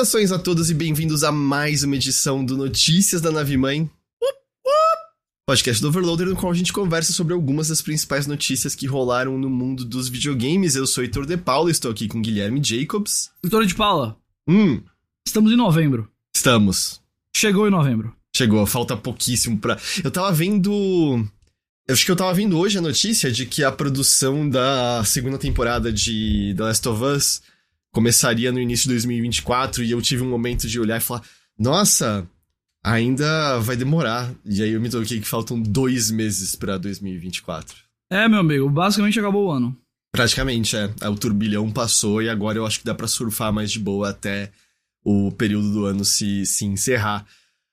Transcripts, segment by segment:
Saudações a todos e bem-vindos a mais uma edição do Notícias da Nave Mãe. Podcast do Overloader, no qual a gente conversa sobre algumas das principais notícias que rolaram no mundo dos videogames. Eu sou Heitor De Paula, estou aqui com Guilherme Jacobs. Heitor de Paula, Hum, estamos em novembro. estamos. Chegou em novembro. Chegou, falta pouquíssimo pra. Eu tava vendo. Eu acho que eu tava vendo hoje a notícia de que a produção da segunda temporada de The Last of Us começaria no início de 2024 e eu tive um momento de olhar e falar: Nossa, ainda vai demorar. E aí eu me toquei que faltam dois meses pra 2024. É, meu amigo, basicamente acabou o ano. Praticamente, é. O turbilhão passou e agora eu acho que dá pra surfar mais de boa até o período do ano se, se encerrar.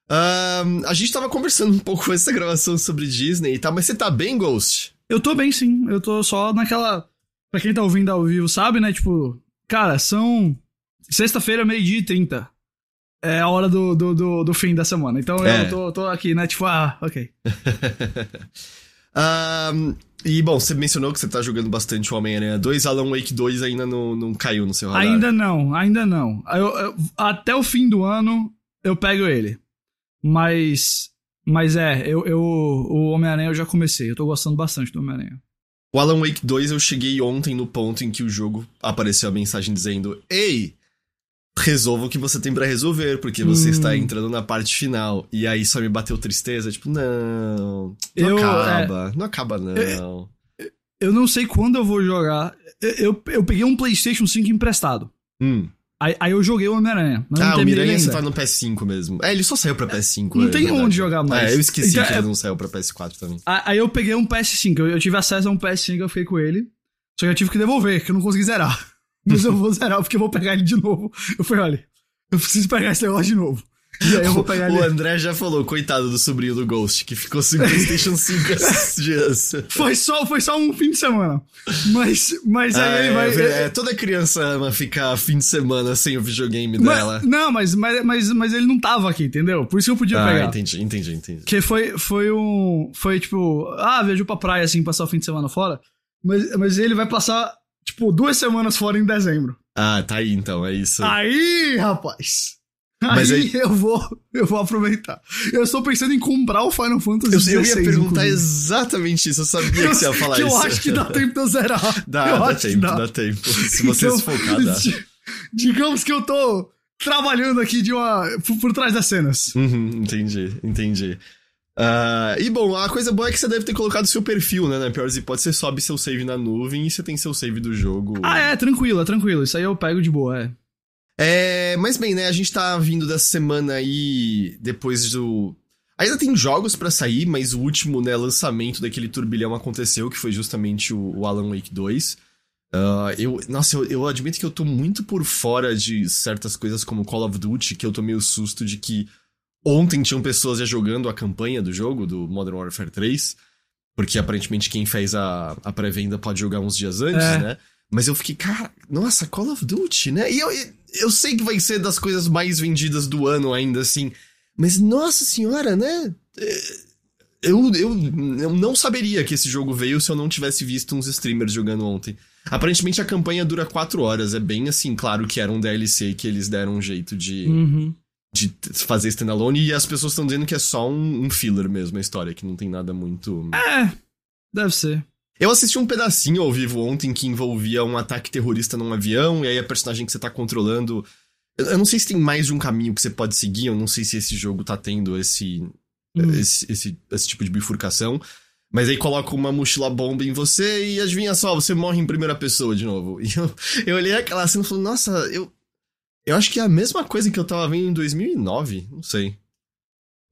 A gente tava conversando um pouco essa gravação sobre Disney e tal, mas você tá bem, Ghost? Eu tô bem, sim. Eu tô só naquela. Pra quem tá ouvindo ao vivo, sabe, né? Tipo, cara, são. Sexta-feira, meio-dia e 30. É a hora do, do, do, do fim da semana. Então É. eu tô, tô aqui, né? Tipo, ah, ok. Ahn, e, bom, você mencionou que você tá jogando bastante o Homem-Aranha 2, Alan Wake 2 ainda não, não caiu no seu radar. Ainda não, ainda não. Eu- eu- até o fim do ano eu pego ele. Mas. Mas é, eu, eu, o Homem-Aranha eu já comecei. Eu tô gostando bastante do Homem-Aranha. O Alan Wake 2 eu cheguei ontem no ponto em que o jogo apareceu a mensagem dizendo: Ei, resolva o que você tem pra resolver, porque você Hum. está entrando na parte final. E aí só me bateu tristeza, tipo, não. Não Eu, é, acaba, não acaba, não. Eu não sei quando eu vou jogar. Eu, eu, eu peguei um PlayStation 5 emprestado. Hum. Aí, aí eu joguei o Homem-Aranha. Ah, o Miranha você tá no PS5 mesmo. É, ele só saiu pra PS5. Não é tem verdade. onde jogar mais. É, eu esqueci Então, que é- ele não saiu pra PS4 também. Aí aí eu peguei um PS5. Eu, eu tive acesso a um PS5, eu fiquei com ele. Só que eu tive que devolver, que eu não consegui zerar. Mas eu vou zerar porque eu vou pegar ele de novo. Eu falei, olha, eu preciso pegar esse negócio de novo. O. André já falou, coitado do sobrinho do Ghost, que ficou sem PlayStation 5 esses dias. Foi só, foi só um fim de semana. Mas, mas aí Ah, ele vai. é, é, toda criança ama ficar fim de semana sem o videogame Mas- dela. não, mas, mas, mas, mas ele não tava aqui, entendeu? Por isso que eu podia Ah, pegar. entendi, entendi, entendi. Que foi, foi um. Foi tipo, ah, viajou pra praia assim, passar o fim de semana fora. Mas, mas ele vai passar, tipo, duas semanas fora em dezembro. Ah, tá aí então, é isso. Aí, rapaz! Mas aí, aí- eu vou eu vou aproveitar. Eu estou pensando em comprar o Final Fantasy eu, XVI. eu ia perguntar inclusive. exatamente isso, eu sabia que você ia falar que isso. eu acho que dá tempo de eu zerar. Dá, eu dá tempo, dá. dá tempo. Se você Então, se focar, dá. di- Digamos que eu tô trabalhando aqui de uma. por, por trás das cenas. Uhum, entendi, entendi. Ah, e bom, a coisa boa é que você deve ter colocado seu perfil, né? Na pior das hipóteses, você sobe seu save na nuvem e você tem seu save do jogo. Ah, é, tranquilo, é tranquilo. Isso aí eu pego de boa, é. É, mas bem, né? A gente tá vindo dessa semana aí depois do. Ainda tem jogos pra sair, mas o último né, lançamento daquele turbilhão aconteceu, que foi justamente o, o Alan Wake 2. Ah, eu, nossa, eu, eu admito que eu tô muito por fora de certas coisas como Call of Duty, que eu tomei o susto de que ontem tinham pessoas já jogando a campanha do jogo, do Modern Warfare 3, porque aparentemente quem fez a, a pré-venda pode jogar uns dias antes, É. né? Mas eu fiquei, cara, nossa, Call of Duty, né? E eu, eu sei que vai ser das coisas mais vendidas do ano ainda, assim. Mas, nossa senhora, né? É, Eu, eu, eu não saberia que esse jogo veio se eu não tivesse visto uns streamers jogando ontem. Aparentemente a campanha dura 4 horas. É bem assim, claro que era um DLC que eles deram um jeito de, Uhum. de fazer standalone. E as pessoas estão dizendo que é só um, um filler mesmo a história, que não tem nada muito. É, deve ser. Eu assisti um pedacinho ao vivo ontem que envolvia um ataque terrorista num avião, e aí a personagem que você tá controlando. Eu, não sei se tem mais de um caminho que você pode seguir, eu não sei se esse jogo tá tendo esse, Hum. esse, esse, esse tipo de bifurcação. Mas aí coloca uma mochila bomba em você e adivinha só, você morre em primeira pessoa de novo. E eu, eu olhei aquela cena e falei, nossa, eu. Eu acho que é a mesma coisa que eu tava vendo em 2009, não sei.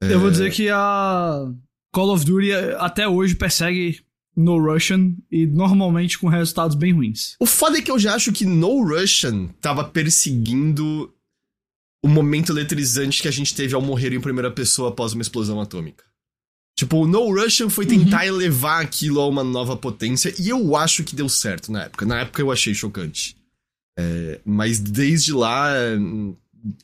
Eu vou É, dizer que a Call of Duty até hoje persegue No Russian e normalmente com resultados bem ruins. O foda é que eu já acho que No Russian tava perseguindo o momento eletrizante que a gente teve ao morrer em primeira pessoa após uma explosão atômica. Tipo, o No Russian foi tentar elevar aquilo a uma nova potência, e eu acho que deu certo na época. Na época eu achei chocante. É, mas desde lá, hum,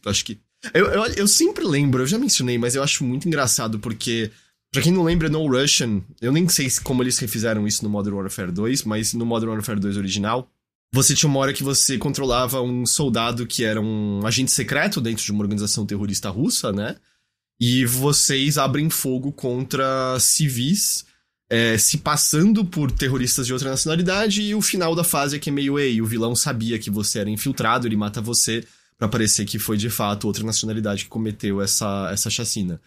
acho que. Eu, eu, eu sempre lembro, eu já mencionei, mas eu acho muito engraçado porque. Pra quem não lembra, No Russian, eu nem sei se- como eles refizeram isso no Modern Warfare 2, mas no Modern Warfare 2 original, você tinha uma hora que você controlava um soldado que era um agente secreto dentro de uma organização terrorista russa, né? E vocês abrem fogo contra civis é, se passando por terroristas de outra nacionalidade, e o final da fase é que é meio, ei, o vilão sabia que você era infiltrado, ele mata você para parecer que foi de fato outra nacionalidade que cometeu essa, essa chacina.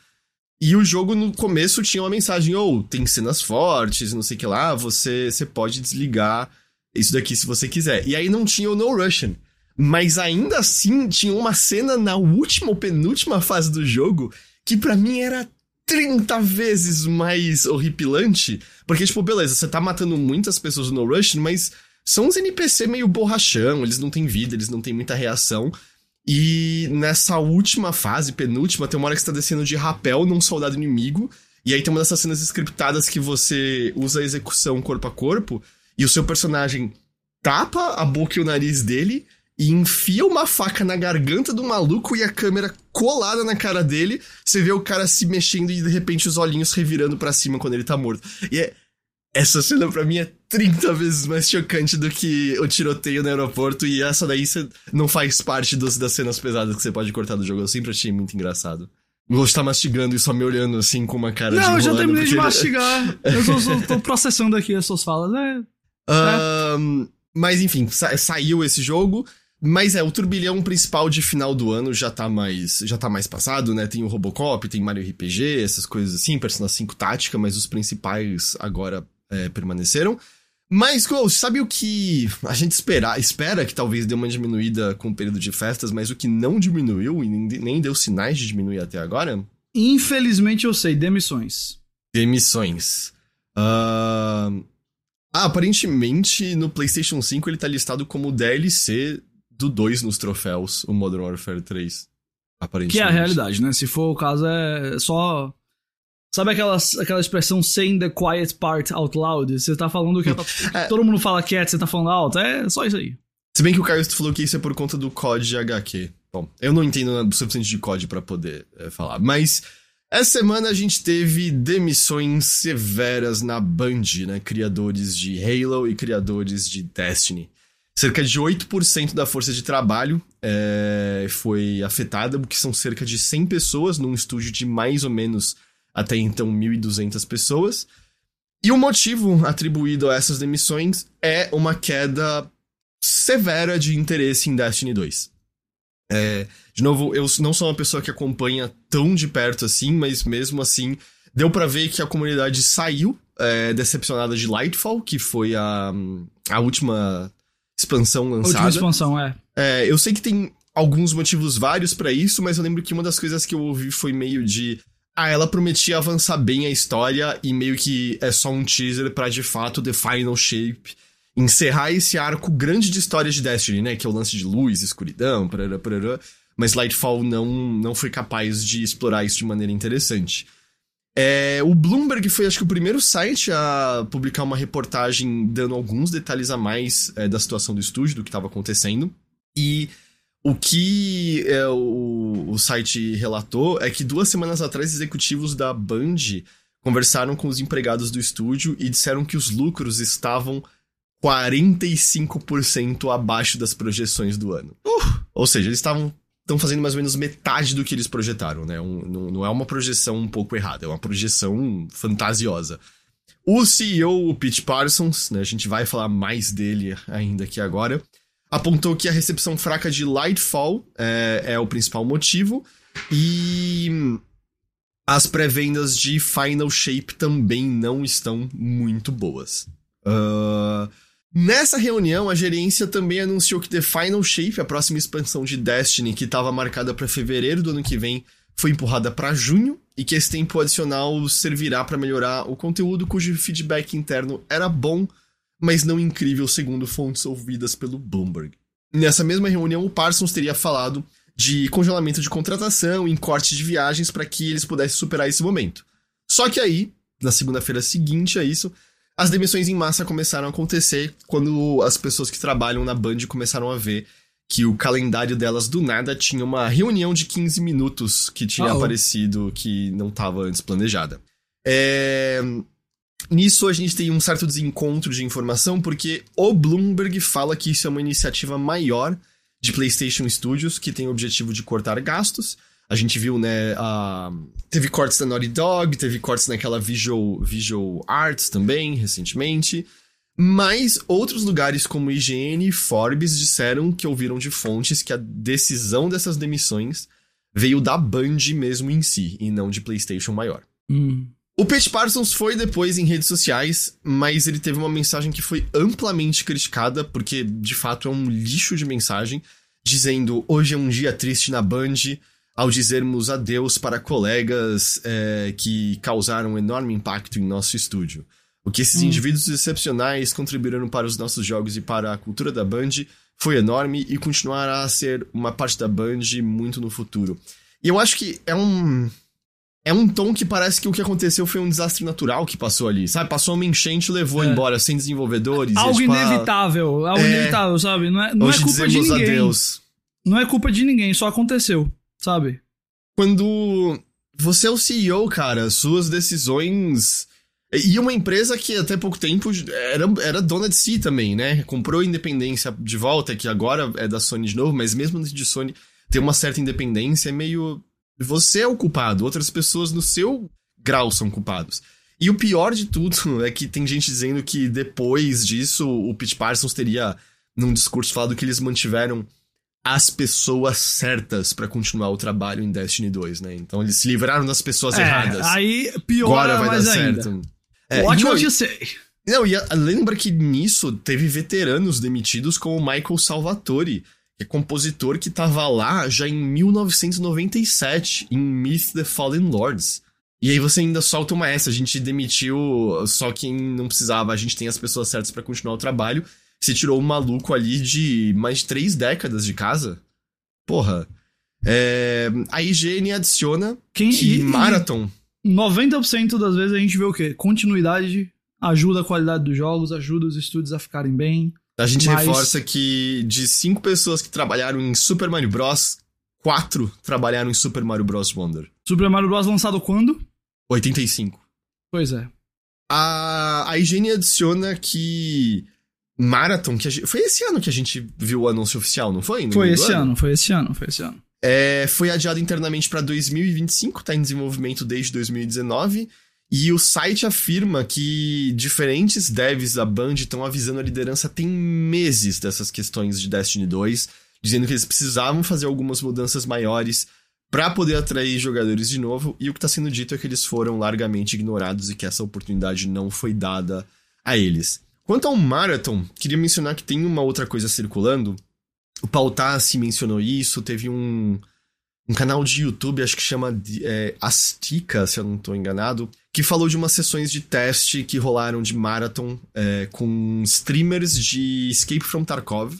E o jogo no começo tinha uma mensagem, ou oh, tem cenas fortes, não sei o que lá, você, você pode desligar isso daqui se você quiser. E aí não tinha o No Russian. Mas ainda assim tinha uma cena na última ou penúltima fase do jogo que para mim era 30 vezes mais horripilante. Porque, tipo, beleza, você tá matando muitas pessoas no Russian, mas são uns NPC meio borrachão, eles não têm vida, eles não têm muita reação. E nessa última fase, penúltima, tem uma hora que você tá descendo de rapel num soldado inimigo. E aí tem uma dessas cenas scriptadas que você usa a execução corpo a corpo. E o seu personagem tapa a boca e o nariz dele e enfia uma faca na garganta do maluco e a câmera colada na cara dele. Você vê o cara se mexendo e de repente os olhinhos revirando para cima quando ele tá morto. E é. Essa cena pra mim é 30 vezes mais chocante do que o tiroteio no aeroporto, e essa daí não faz parte dos, das cenas pesadas que você pode cortar do jogo. Eu sempre achei muito engraçado. O Ghost tá mastigando e só me olhando assim com uma cara não, de Não, eu já terminei de mastigar. eu só, só tô processando aqui as suas falas. É, um, mas enfim, sa saiu esse jogo. Mas é, o turbilhão principal de final do ano já tá mais já tá mais passado, né? Tem o Robocop, tem Mario RPG, essas coisas assim, Persona 5 tática, mas os principais agora é, permaneceram. Mas, Ghost, sabe o que a gente espera, espera que talvez dê uma diminuída com o período de festas, mas o que não diminuiu e nem deu sinais de diminuir até agora? Infelizmente eu sei, demissões. Demissões. Uh, ah, aparentemente no PlayStation 5 ele tá listado como DLC do 2 nos troféus, o Modern Warfare 3. Aparentemente. Que é a realidade, né? Se for o caso, é só. Sabe aquela, aquela expressão saying the quiet part out loud? Você tá falando que é. todo mundo fala quieto, você tá falando alto. É só isso aí. Se bem que o Caio falou que isso é por conta do COD HQ. Bom, eu não entendo o suficiente de COD para poder é, falar, mas essa semana a gente teve demissões severas na Band, né? Criadores de Halo e criadores de Destiny. Cerca de 8% da força de trabalho é, foi afetada, o que são cerca de 100 pessoas num estúdio de mais ou menos até então 1.200 pessoas. E o motivo atribuído a essas demissões é uma queda severa de interesse em Destiny 2. É, de novo, eu não sou uma pessoa que acompanha tão de perto assim, mas mesmo assim, deu para ver que a comunidade saiu é, decepcionada de Lightfall, que foi a, a última expansão lançada. A última expansão, é. é eu sei que tem alguns motivos vários para isso, mas eu lembro que uma das coisas que eu ouvi foi meio de. Ah, ela prometia avançar bem a história e meio que é só um teaser para de fato The Final Shape encerrar esse arco grande de histórias de Destiny, né? Que é o lance de luz, escuridão, parará, parará. Mas Lightfall não, não foi capaz de explorar isso de maneira interessante. É, o Bloomberg foi, acho que, o primeiro site a publicar uma reportagem dando alguns detalhes a mais é, da situação do estúdio, do que estava acontecendo. E o que é, o, o site relatou é que duas semanas atrás, executivos da Band conversaram com os empregados do estúdio e disseram que os lucros estavam 45% abaixo das projeções do ano. Uh, ou seja, eles estavam estão fazendo mais ou menos metade do que eles projetaram, né? Um, não, não, é uma projeção um pouco errada, é uma projeção fantasiosa. O CEO, o Pete Parsons, né? A gente vai falar mais dele ainda aqui agora, apontou que a recepção fraca de Lightfall é, é o principal motivo e as pré-vendas de Final Shape também não estão muito boas. Uh, Nessa reunião, a gerência também anunciou que The Final Shape, a próxima expansão de Destiny, que estava marcada para fevereiro do ano que vem, foi empurrada para junho e que esse tempo adicional servirá para melhorar o conteúdo cujo feedback interno era bom, mas não incrível segundo fontes ouvidas pelo Bloomberg. Nessa mesma reunião, o Parsons teria falado de congelamento de contratação e corte de viagens para que eles pudessem superar esse momento. Só que aí, na segunda-feira seguinte a isso, as demissões em massa começaram a acontecer quando as pessoas que trabalham na Band começaram a ver que o calendário delas do nada tinha uma reunião de 15 minutos que tinha oh. aparecido que não estava antes planejada. É... nisso a gente tem um certo desencontro de informação, porque o Bloomberg fala que isso é uma iniciativa maior de PlayStation Studios, que tem o objetivo de cortar gastos. A gente viu, né, teve cortes da Naughty Dog, teve cortes naquela Visual, Visual Arts também, recentemente. Mas outros lugares como IGN e Forbes disseram que ouviram de fontes que a decisão dessas demissões veio da Band mesmo em si, e não de PlayStation maior. Hum. O Pete Parsons foi depois em redes sociais, mas ele teve uma mensagem que foi amplamente criticada, porque de fato é um lixo de mensagem, dizendo: Hoje é um dia triste na Band, ao dizermos adeus para colegas é, que causaram um enorme impacto em nosso estúdio. O que esses hum. indivíduos excepcionais contribuíram para os nossos jogos e para a cultura da Band foi enorme e continuará a ser uma parte da Band muito no futuro. E eu acho que é um. É um tom que parece que o que aconteceu foi um desastre natural que passou ali, sabe? Passou uma enchente e levou é. embora sem desenvolvedores. Algo e, tipo, inevitável, algo é... inevitável, sabe? Não é, não é culpa de ninguém. Adeus. Não é culpa de ninguém, só aconteceu, sabe? Quando você é o CEO, cara, suas decisões e uma empresa que até pouco tempo era, era dona de si também, né? Comprou independência de volta, que agora é da Sony de novo, mas mesmo de Sony ter uma certa independência é meio. Você é o culpado, outras pessoas no seu grau são culpados. E o pior de tudo é que tem gente dizendo que depois disso o Pete Parsons teria, num discurso, falado que eles mantiveram as pessoas certas para continuar o trabalho em Destiny 2, né? Então eles se livraram das pessoas é, erradas. Aí piora Agora vai mais dar ainda. certo. É, Watch what you say. Não, e a, lembra que nisso teve veteranos demitidos como Michael Salvatore, é compositor que tava lá já em 1997, em Myth the Fallen Lords. E aí você ainda solta uma essa, a gente demitiu só quem não precisava, a gente tem as pessoas certas para continuar o trabalho. Você tirou um maluco ali de mais de três décadas de casa. Porra. É, a IGN adiciona quem, que e, Marathon... 90% das vezes a gente vê o quê? Continuidade ajuda a qualidade dos jogos, ajuda os estúdios a ficarem bem. A gente mas... reforça que de cinco pessoas que trabalharam em Super Mario Bros., quatro trabalharam em Super Mario Bros. Wonder. Super Mario Bros. lançado quando? 85. Pois é. A, a higiene adiciona que Marathon, que gente, foi esse ano que a gente viu o anúncio oficial, não foi? No foi esse ano? ano, foi esse ano, foi esse ano. É, foi adiado internamente para 2025, está em desenvolvimento desde 2019. E o site afirma que diferentes devs da Band estão avisando a liderança tem meses dessas questões de Destiny 2, dizendo que eles precisavam fazer algumas mudanças maiores para poder atrair jogadores de novo. E o que está sendo dito é que eles foram largamente ignorados e que essa oportunidade não foi dada a eles. Quanto ao Marathon, queria mencionar que tem uma outra coisa circulando o Pautassi mencionou isso, teve um, um canal de YouTube, acho que chama é, Astica, se eu não estou enganado, que falou de umas sessões de teste que rolaram de Marathon é, com streamers de Escape from Tarkov.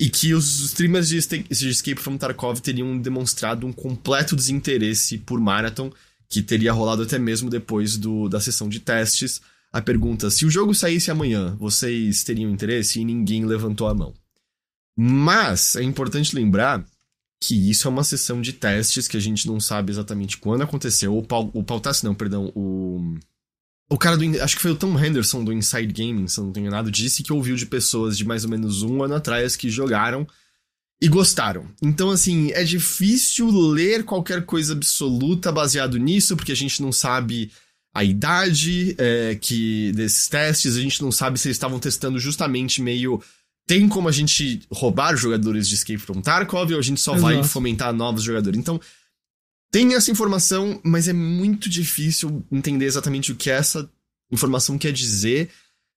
E que os streamers de, de Escape from Tarkov teriam demonstrado um completo desinteresse por Marathon, que teria rolado até mesmo depois do, da sessão de testes. A pergunta: se o jogo saísse amanhã, vocês teriam interesse? E ninguém levantou a mão. Mas é importante lembrar que isso é uma sessão de testes que a gente não sabe exatamente quando aconteceu. O, Paul, o Pautassi, não, perdão, o. O cara do. Acho que foi o Tom Henderson do Inside Gaming, se eu não tenho nada, disse que ouviu de pessoas de mais ou menos um ano atrás que jogaram e gostaram. Então, assim, é difícil ler qualquer coisa absoluta baseado nisso, porque a gente não sabe a idade é, que desses testes, a gente não sabe se eles estavam testando justamente meio tem como a gente roubar jogadores de Escape from Tarkov ou a gente só Exato. vai fomentar novos jogadores? Então, tem essa informação, mas é muito difícil entender exatamente o que essa informação quer dizer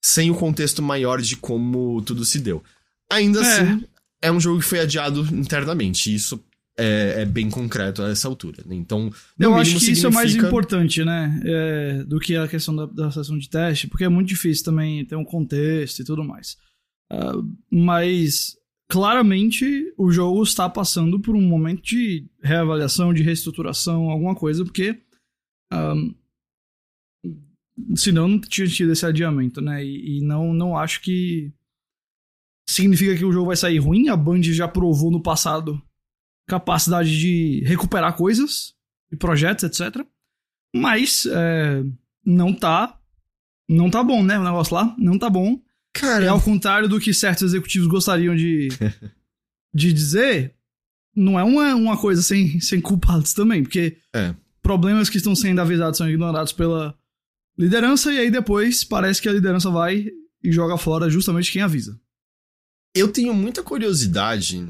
sem o contexto maior de como tudo se deu. Ainda é. assim, é um jogo que foi adiado internamente. Isso é, é, bem concreto a essa altura. Né? Então, eu acho que significa... isso é mais importante, né? É, do que a questão da, da sessão de teste, porque é muito difícil também ter um contexto e tudo mais. Uh, mas claramente o jogo está passando por um momento de reavaliação, de reestruturação, alguma coisa, porque um, senão não tinha tido esse adiamento, né? E, e, não, não acho que significa que o jogo vai sair ruim. A Band já provou no passado capacidade de recuperar coisas e projetos, etc. Mas é, não tá não tá bom, né? O negócio lá não tá bom. Cara, É ao contrário do que certos executivos gostariam de, de dizer, não é uma, uma coisa sem, sem culpados também, porque É. problemas que estão sendo avisados são ignorados pela liderança e aí depois parece que a liderança vai e joga fora justamente quem avisa. eu tenho muita curiosidade,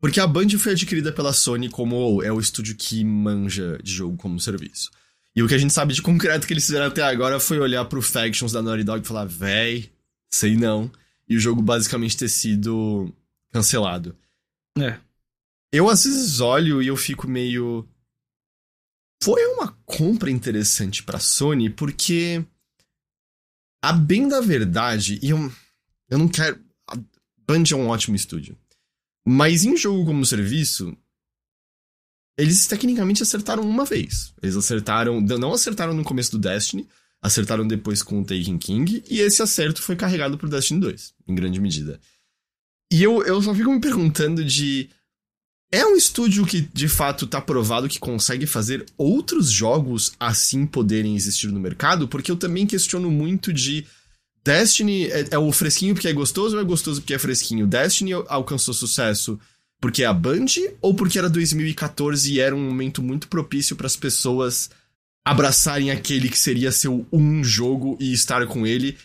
porque a Band foi adquirida pela Sony como é o estúdio que manja de jogo como serviço. E o que a gente sabe de concreto que eles fizeram até agora foi olhar pro Factions da Naughty Dog e falar, véi, sei não. E o jogo basicamente ter sido cancelado. É. Eu às vezes olho e eu fico meio. Foi uma compra interessante pra Sony, porque. A bem da verdade, e eu, eu não quero. A Band é um ótimo estúdio. Mas em jogo como serviço. Eles tecnicamente acertaram uma vez. Eles acertaram. Não acertaram no começo do Destiny, acertaram depois com o Taken King, e esse acerto foi carregado pro Destiny 2, em grande medida. E eu, eu só fico me perguntando de. É um estúdio que de fato tá provado que consegue fazer outros jogos assim poderem existir no mercado? Porque eu também questiono muito de. Destiny é, é o fresquinho porque é gostoso ou é gostoso porque é fresquinho? Destiny alcançou sucesso porque é a Band ou porque era 2014 e era um momento muito propício para as pessoas abraçarem aquele que seria seu um jogo e estar com ele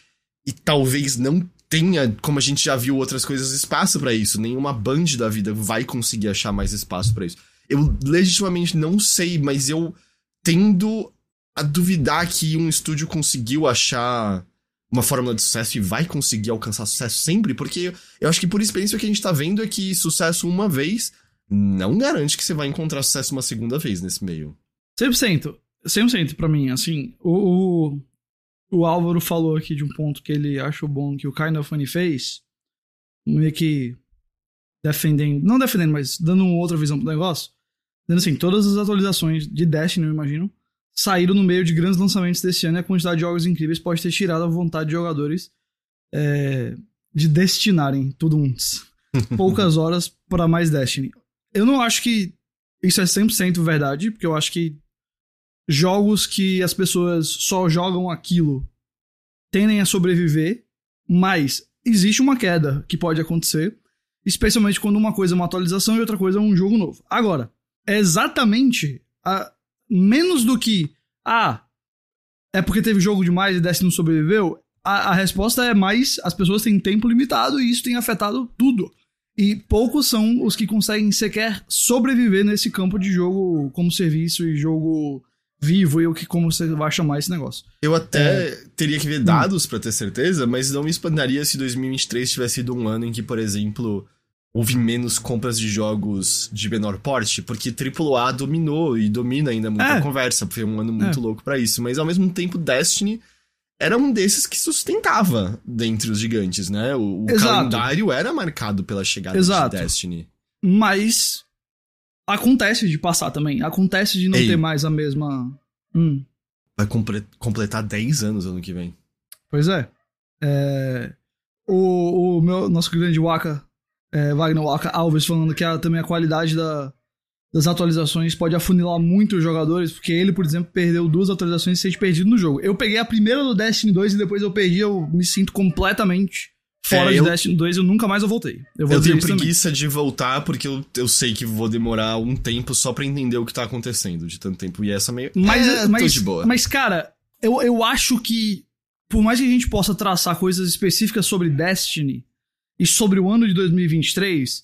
e talvez não tenha, como a gente já viu outras coisas, espaço para isso. Nenhuma band da vida vai conseguir achar mais espaço para isso. Eu legitimamente não sei, mas eu tendo a duvidar que um estúdio conseguiu achar uma fórmula de sucesso e vai conseguir alcançar sucesso sempre, porque eu acho que por experiência o que a gente tá vendo é que sucesso uma vez não garante que você vai encontrar sucesso uma segunda vez nesse meio. 100%. 100% pra mim, assim, o, o, o Álvaro falou aqui de um ponto que ele achou bom que o Kind of Funny fez, meio que defendendo, não defendendo, mas dando uma outra visão pro negócio, dizendo assim, todas as atualizações de Destiny, eu imagino, saíram no meio de grandes lançamentos desse ano e a quantidade de jogos incríveis pode ter tirado a vontade de jogadores é, de destinarem tudo uns poucas horas para mais Destiny. Eu não acho que isso é 100% verdade, porque eu acho que jogos que as pessoas só jogam aquilo tendem a sobreviver, mas existe uma queda que pode acontecer, especialmente quando uma coisa é uma atualização e outra coisa é um jogo novo. Agora, é exatamente a, menos do que ah, é porque teve jogo demais e Destiny não sobreviveu. A, a resposta é mais as pessoas têm tempo limitado e isso tem afetado tudo. E poucos são os que conseguem sequer sobreviver nesse campo de jogo como serviço e jogo vivo e o que como você vai chamar esse negócio. Eu até teria que ver dados pra ter certeza, mas não me espantaria se 2023 tivesse sido um ano em que, por exemplo, houve menos compras de jogos de menor porte, porque AAA dominou e domina ainda muito É. a conversa, foi um ano muito É. louco pra isso, mas ao mesmo tempo Destiny era um desses que sustentava dentre os gigantes, né? O, o calendário era marcado pela chegada Exato. de Destiny. Mas acontece de passar também. Acontece de não Ei. ter mais a mesma. Hum, Vai comple- completar 10 anos ano que vem. pois é. É, O, o meu, nosso grande Waka, é, Wagner Waka Alves, falando que a, também a qualidade da, das atualizações pode afunilar muito os jogadores, porque ele, por exemplo, perdeu duas atualizações e se perdido no jogo. Eu peguei a primeira do Destiny 2 e depois eu perdi, eu me sinto completamente fora É, de eu- Destiny 2 e eu nunca mais eu voltei. Eu, Eu tenho isso também. preguiça de voltar porque eu, eu sei que vou demorar um tempo só pra entender o que tá acontecendo de tanto tempo. E essa meio. Mas, é, tô mas, de boa. mas, cara, eu, eu acho que, por mais que a gente possa traçar coisas específicas sobre Destiny e sobre o ano de 2023,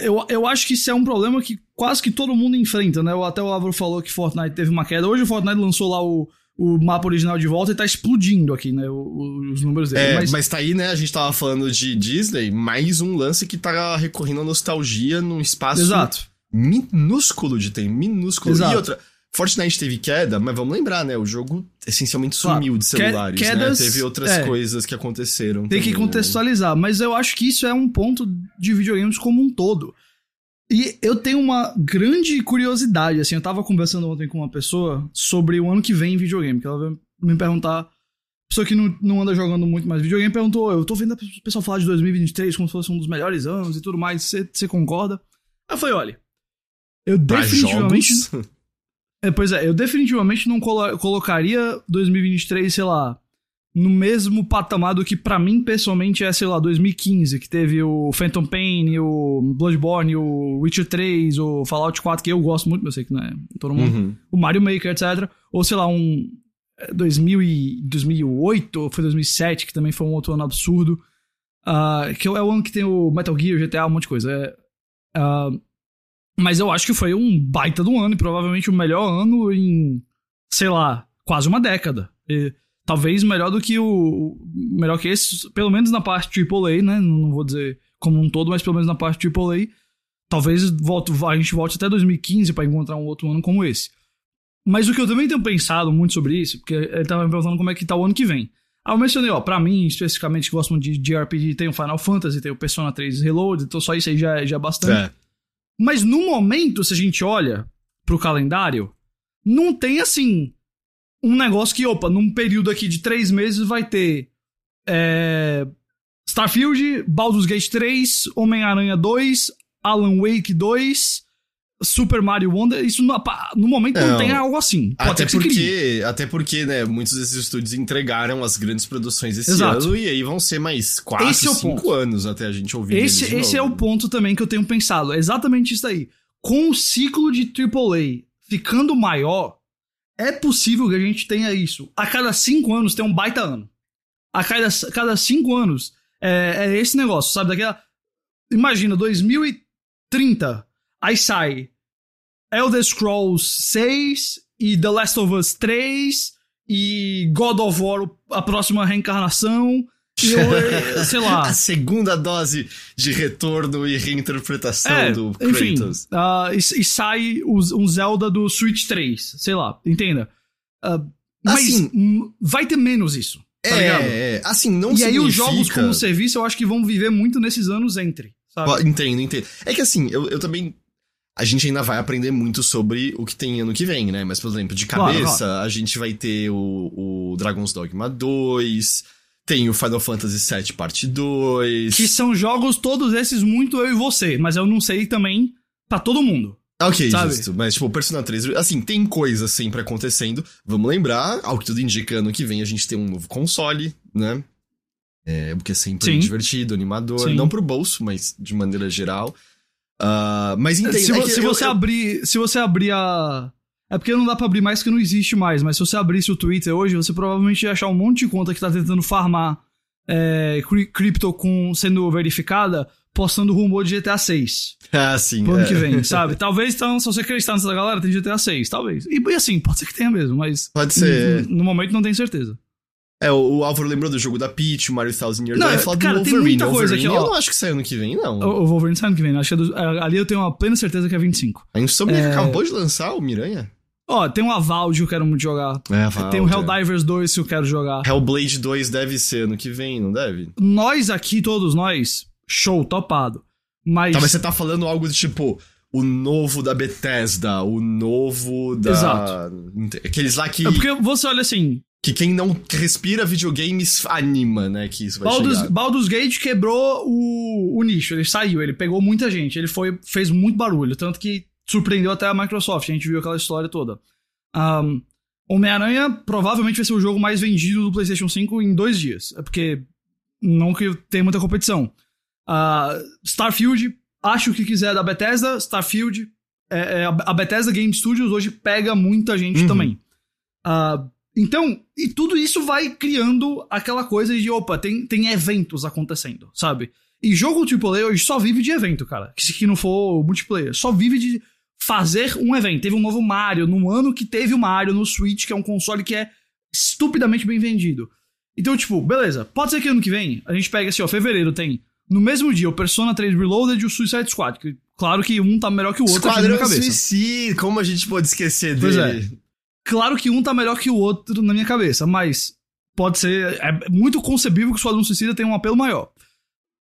eu, eu acho que isso é um problema que quase que todo mundo enfrenta, né? Até o Álvaro falou que Fortnite teve uma queda. Hoje o Fortnite lançou lá o, o mapa original de volta e tá explodindo aqui, né? os números dele. É, mas, mas... tá aí, né? A gente tava falando de Disney, mais um lance que tá recorrendo à nostalgia num espaço Exato. minúsculo de tempo, minúsculo. Exato. E outra, Fortnite teve queda, mas vamos lembrar, né? O jogo essencialmente Claro. sumiu de Que- celulares, quedas- né? Teve outras é. coisas que aconteceram. Tem que também, né? contextualizar, mas eu acho que isso é um ponto de videogames como um todo. E eu tenho uma grande curiosidade, assim, eu tava conversando ontem com uma pessoa sobre o ano que vem em videogame, que ela veio me perguntar, pessoa que não, não anda jogando muito mais videogame, perguntou, eu tô vendo o pessoal falar de 2023 como se fosse um dos melhores anos e tudo mais, você concorda? Aí eu falei, olha, eu definitivamente... É, pois é, eu definitivamente não colo- colocaria 2023, sei lá, no mesmo patamar do que para mim pessoalmente é, sei lá, 2015, que teve o Phantom Pain, o Bloodborne, o Witcher 3, o Fallout 4, que eu gosto muito, eu sei que não é todo mundo, uhum. o Mario Maker, etc. Ou sei lá, um 2000 é, e 2008, ou foi 2007, que também foi um outro ano absurdo. Uh, que é o ano que tem o Metal Gear, GTA, um monte de coisa. É, uh, mas eu acho que foi um baita do ano, e provavelmente o melhor ano em, sei lá, quase uma década. E, talvez melhor do que o. Melhor que esse, pelo menos na parte AAA, né? Não, não vou dizer como um todo, mas pelo menos na parte AAA. Talvez volto, a gente volte até 2015 para encontrar um outro ano como esse. Mas o que eu também tenho pensado muito sobre isso, porque ele tava me perguntando como é que tá o ano que vem. Ah, eu mencionei, ó, pra mim, especificamente, que gosto de, de RPG, tem o Final Fantasy, tem o Persona 3 Reload, então só isso aí já, já é bastante. É. Mas no momento, se a gente olha pro calendário, não tem assim um negócio que, opa, num período aqui de três meses vai ter é, Starfield, Baldur's Gate 3, Homem-Aranha 2, Alan Wake 2, Super Mario Wonder, isso no, no momento não, não, tem algo assim. Pode até porque, até porque, né, muitos desses estúdios entregaram as grandes produções esse Exato. ano e aí vão ser mais 4, esse 5 é anos até a gente ouvir Esse, esse é o ponto também que eu tenho pensado, é exatamente isso aí. Com o ciclo de AAA ficando maior, é possível que a gente tenha isso. A cada cinco anos tem um baita ano. A cada, cada cinco anos é, é esse negócio, sabe? Daquela. Imagina, 2030, aí sai Elder Scrolls 6 e The Last of Us 3 e God of War, a próxima reencarnação eu, é, sei lá. a segunda dose de retorno e reinterpretação é, do Kratos. Enfim, uh, e, e, sai um Zelda do Switch 3, sei lá, entenda. Uh, mas assim, vai ter menos isso. Tá é, ligado? é, assim, não E significa... aí os jogos como serviço eu acho que vão viver muito nesses anos entre, sabe? Entendo, entendo. É que assim, eu, eu também a gente ainda vai aprender muito sobre o que tem ano que vem, né? Mas, por exemplo, de cabeça, claro, claro. a gente vai ter o, o Dragon's Dogma 2, tem o Final Fantasy VII Parte 2. Que são jogos, todos esses, muito eu e você. Mas eu não sei também pra todo mundo. Ok, sabe? justo. Mas, tipo, Persona 3, assim, tem coisa sempre acontecendo. Vamos lembrar, ao que tudo indica, ano que vem a gente tem um novo console, né? É, o que é sempre Sim. divertido, animador. Sim. Não pro bolso, mas de maneira geral. Uh, mas entende. Se, é se eu, você eu... abrir. Se você abrir a é porque não dá pra abrir mais que não existe mais, mas se você abrisse o Twitter hoje, você provavelmente ia achar um monte de conta que tá tentando farmar é, cripto com, sendo verificada, postando rumor de GTA 6. Ah, sim. Pro ano é. que vem, sabe? Talvez, então, se você acreditar nessa galera, tem GTA 6, talvez. E, e assim, pode ser que tenha mesmo, mas. Pode ser. No, no momento não tenho certeza. É, o, o Álvaro lembrou do jogo da Peach, o Mario Thousand Years. Não, eu falo cara, do Wolverine. Tem muita coisa aqui, ó. Eu não acho que sai ano que vem, não. O, o Wolverine sai ano que vem, acho que é do, ali eu tenho uma plena certeza que é 25. A Insomniac é... acabou de lançar o Miranha? Ó, tem um Avald que eu quero muito jogar. É, Avald, tem o Helldivers 2 que eu quero jogar. Hellblade 2 deve ser ano que vem, não deve? Nós aqui, todos nós, show, topado. Mas... Tá, mas você tá falando algo de tipo o novo da Bethesda, o novo da. Exato. Aqueles lá que. É porque você olha assim. Que quem não respira videogames anima, né? Que isso vai Baldur's, chegar. Baldur's Gate quebrou o, o nicho, ele saiu, ele pegou muita gente, ele foi, fez muito barulho. Tanto que surpreendeu até a Microsoft. A gente viu aquela história toda. Um, Homem-Aranha provavelmente vai ser o jogo mais vendido do PlayStation 5 em dois dias. É porque não que tem muita competição. Uh, Starfield, acho que quiser da Bethesda, Starfield. É, é, a Bethesda Game Studios hoje pega muita gente uhum. também. Uh, então, e tudo isso vai criando aquela coisa de, opa, tem, tem eventos acontecendo, sabe? E jogo AAA hoje só vive de evento, cara. Se que não for multiplayer. Só vive de fazer um evento. Teve um novo Mario, no ano que teve o Mario no Switch, que é um console que é estupidamente bem vendido. Então, tipo, beleza, pode ser que ano que vem a gente pega assim, ó, fevereiro tem no mesmo dia o Persona 3 Reloaded e o Suicide Squad. Que, claro que um tá melhor que o outro Esquadrão aqui. Suicide, como a gente pode esquecer pois é. dele? É. Claro que um tá melhor que o outro na minha cabeça, mas pode ser. É muito concebível que o Esquadrão Suicida tenha um apelo maior.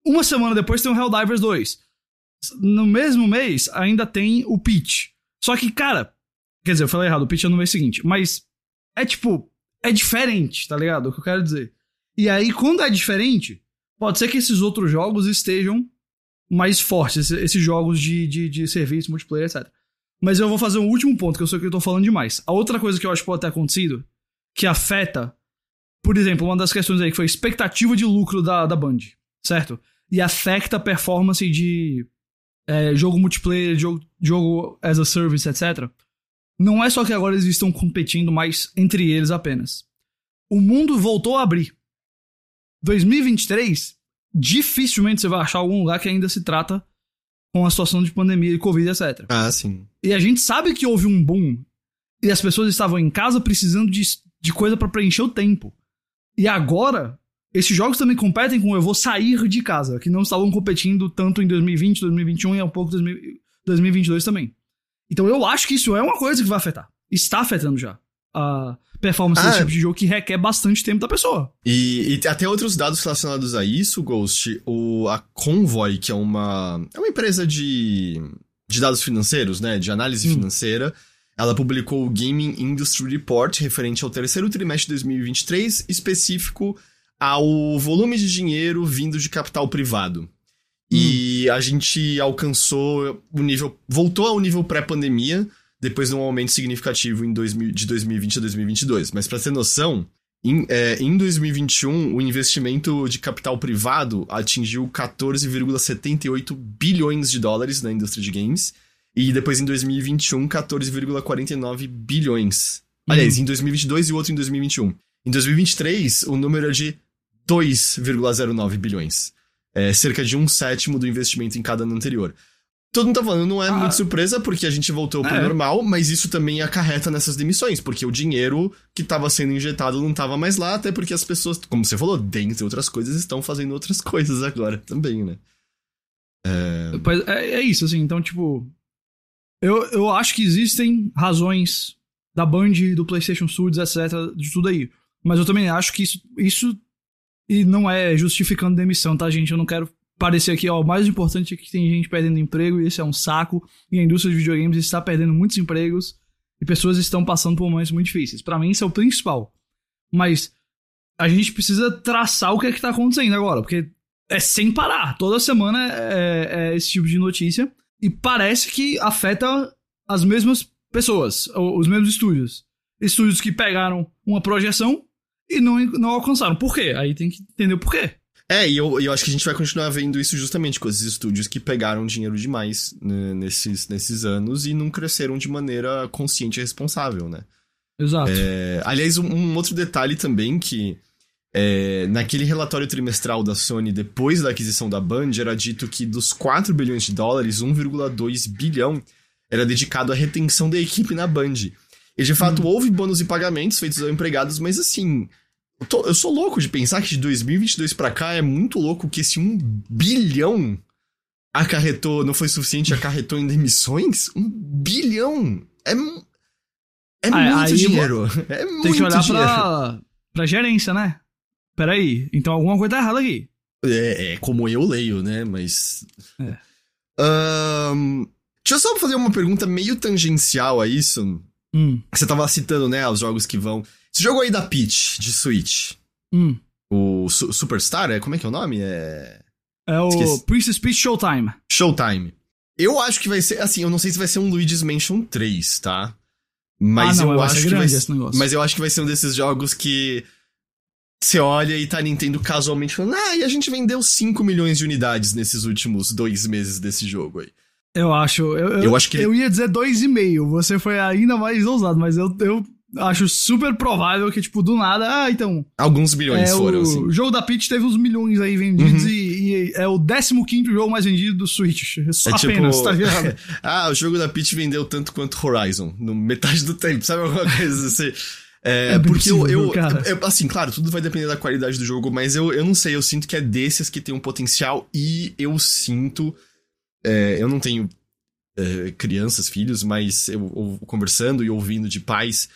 Uma semana depois tem o Helldivers 2 no mesmo mês ainda tem o pitch. Só que, cara, quer dizer, eu falei errado, o pitch é no mês seguinte, mas é tipo, é diferente, tá ligado? O que eu quero dizer. E aí, quando é diferente, pode ser que esses outros jogos estejam mais fortes, esses jogos de, de, de serviço, multiplayer, etc. Mas eu vou fazer um último ponto, que eu sei que eu tô falando demais. A outra coisa que eu acho que pode ter acontecido, que afeta por exemplo, uma das questões aí que foi a expectativa de lucro da, da Band, certo? E afeta a performance de é, jogo multiplayer, jogo, jogo as a service, etc. Não é só que agora eles estão competindo mais entre eles apenas. O mundo voltou a abrir. 2023, dificilmente você vai achar algum lugar que ainda se trata com a situação de pandemia e Covid, etc. Ah, sim. E a gente sabe que houve um boom e as pessoas estavam em casa precisando de, de coisa para preencher o tempo. E agora, esses jogos também competem com eu vou sair de casa, que não estavam competindo tanto em 2020, 2021 e um pouco 2022 também. Então eu acho que isso é uma coisa que vai afetar. Está afetando já a performance ah, desse tipo de jogo que requer bastante tempo da pessoa. E, e até outros dados relacionados a isso, Ghost, o, a Convoy, que é uma, é uma empresa de, de dados financeiros, né, de análise hum. financeira, ela publicou o Gaming Industry Report referente ao terceiro trimestre de 2023, específico ao volume de dinheiro vindo de capital privado. Hum. E a gente alcançou o nível. voltou ao nível pré-pandemia, depois de um aumento significativo em 2000, de 2020 a 2022. Mas para ter noção, em, é, em 2021, o investimento de capital privado atingiu 14,78 bilhões de dólares na indústria de games. E depois em 2021, 14,49 bilhões. Aliás, uhum. em 2022 e outro em 2021. Em 2023, o número é de 2,09 bilhões. É cerca de um sétimo do investimento em cada ano anterior. Todo mundo tá falando, não é ah, muito surpresa, porque a gente voltou pro é. normal, mas isso também acarreta nessas demissões, porque o dinheiro que estava sendo injetado não estava mais lá, até porque as pessoas, como você falou, dentre outras coisas, estão fazendo outras coisas agora também, né? É... é, é isso, assim, então, tipo, eu, eu acho que existem razões da Band, do PlayStation Studios, etc., de tudo aí. Mas eu também acho que isso, isso e não é justificando demissão, tá, gente? Eu não quero parecer aqui, ó, o mais importante é que tem gente perdendo emprego e isso é um saco. E a indústria de videogames está perdendo muitos empregos e pessoas estão passando por momentos muito difíceis. Para mim, isso é o principal. Mas a gente precisa traçar o que é que tá acontecendo agora, porque é sem parar. Toda semana é, é esse tipo de notícia. E parece que afeta as mesmas pessoas, os mesmos estúdios. Estúdios que pegaram uma projeção e não, não alcançaram. Por quê? Aí tem que entender o porquê. É, e eu, eu acho que a gente vai continuar vendo isso justamente com esses estúdios que pegaram dinheiro demais né, nesses, nesses anos e não cresceram de maneira consciente e responsável, né? Exato. É, aliás, um, um, outro detalhe também que é, naquele relatório trimestral da Sony depois da aquisição da Band era dito que dos 4 bilhões de dólares, 1,2 bilhão era dedicado à retenção da equipe na Band. E de fato hum. houve bônus e pagamentos feitos aos empregados, mas assim, eu, tô, eu, sou louco de pensar que de 2022 para cá é muito louco que esse 1 bilhão acarretou, não foi suficiente, acarretou em demissões? Um bilhão! É, é ah, muito dinheiro. É muito Tem que olhar dinheiro. Pra, pra gerência, né? Peraí, então alguma coisa tá errada aqui. É, é como eu leio, né? Mas. É. Um, deixa eu só fazer uma pergunta meio tangencial a isso. Hum. Você tava citando, né, os jogos que vão. Esse jogo aí da Peach, de Switch. Hum. O Su Superstar, é, como é que é o nome? É. É o Esqueci. Princess Peach Showtime. Showtime. Eu acho que vai ser. Assim, eu não sei se vai ser um Luigi's Mansion 3, tá? Mas ah, não, eu acho que vai ser. Mas eu acho que vai ser um desses jogos que você olha e tá a Nintendo casualmente falando, ah, e a gente vendeu 5 milhões de unidades nesses últimos dois meses desse jogo aí. Eu acho. Eu, eu, eu acho que. Eu ia dizer 2,5. Você foi ainda mais ousado, mas eu, eu acho super provável que, tipo, do nada. Ah, então. Alguns milhões é, foram, o assim. jogo da Peach teve uns milhões aí vendidos uhum. e, e, é o 15 jogo mais vendido do Switch. É apenas, tipo, tá ligado? ah, o jogo da Peach vendeu tanto quanto Horizon, no metade do tempo, sabe alguma coisa assim? É, é porque possível, eu, eu, eu, Assim, claro, tudo vai depender da qualidade do jogo, mas eu, eu não sei, eu sinto que é desses que tem um potencial e eu sinto. É, eu não tenho é, crianças, filhos, mas eu, eu, conversando e ouvindo de pais,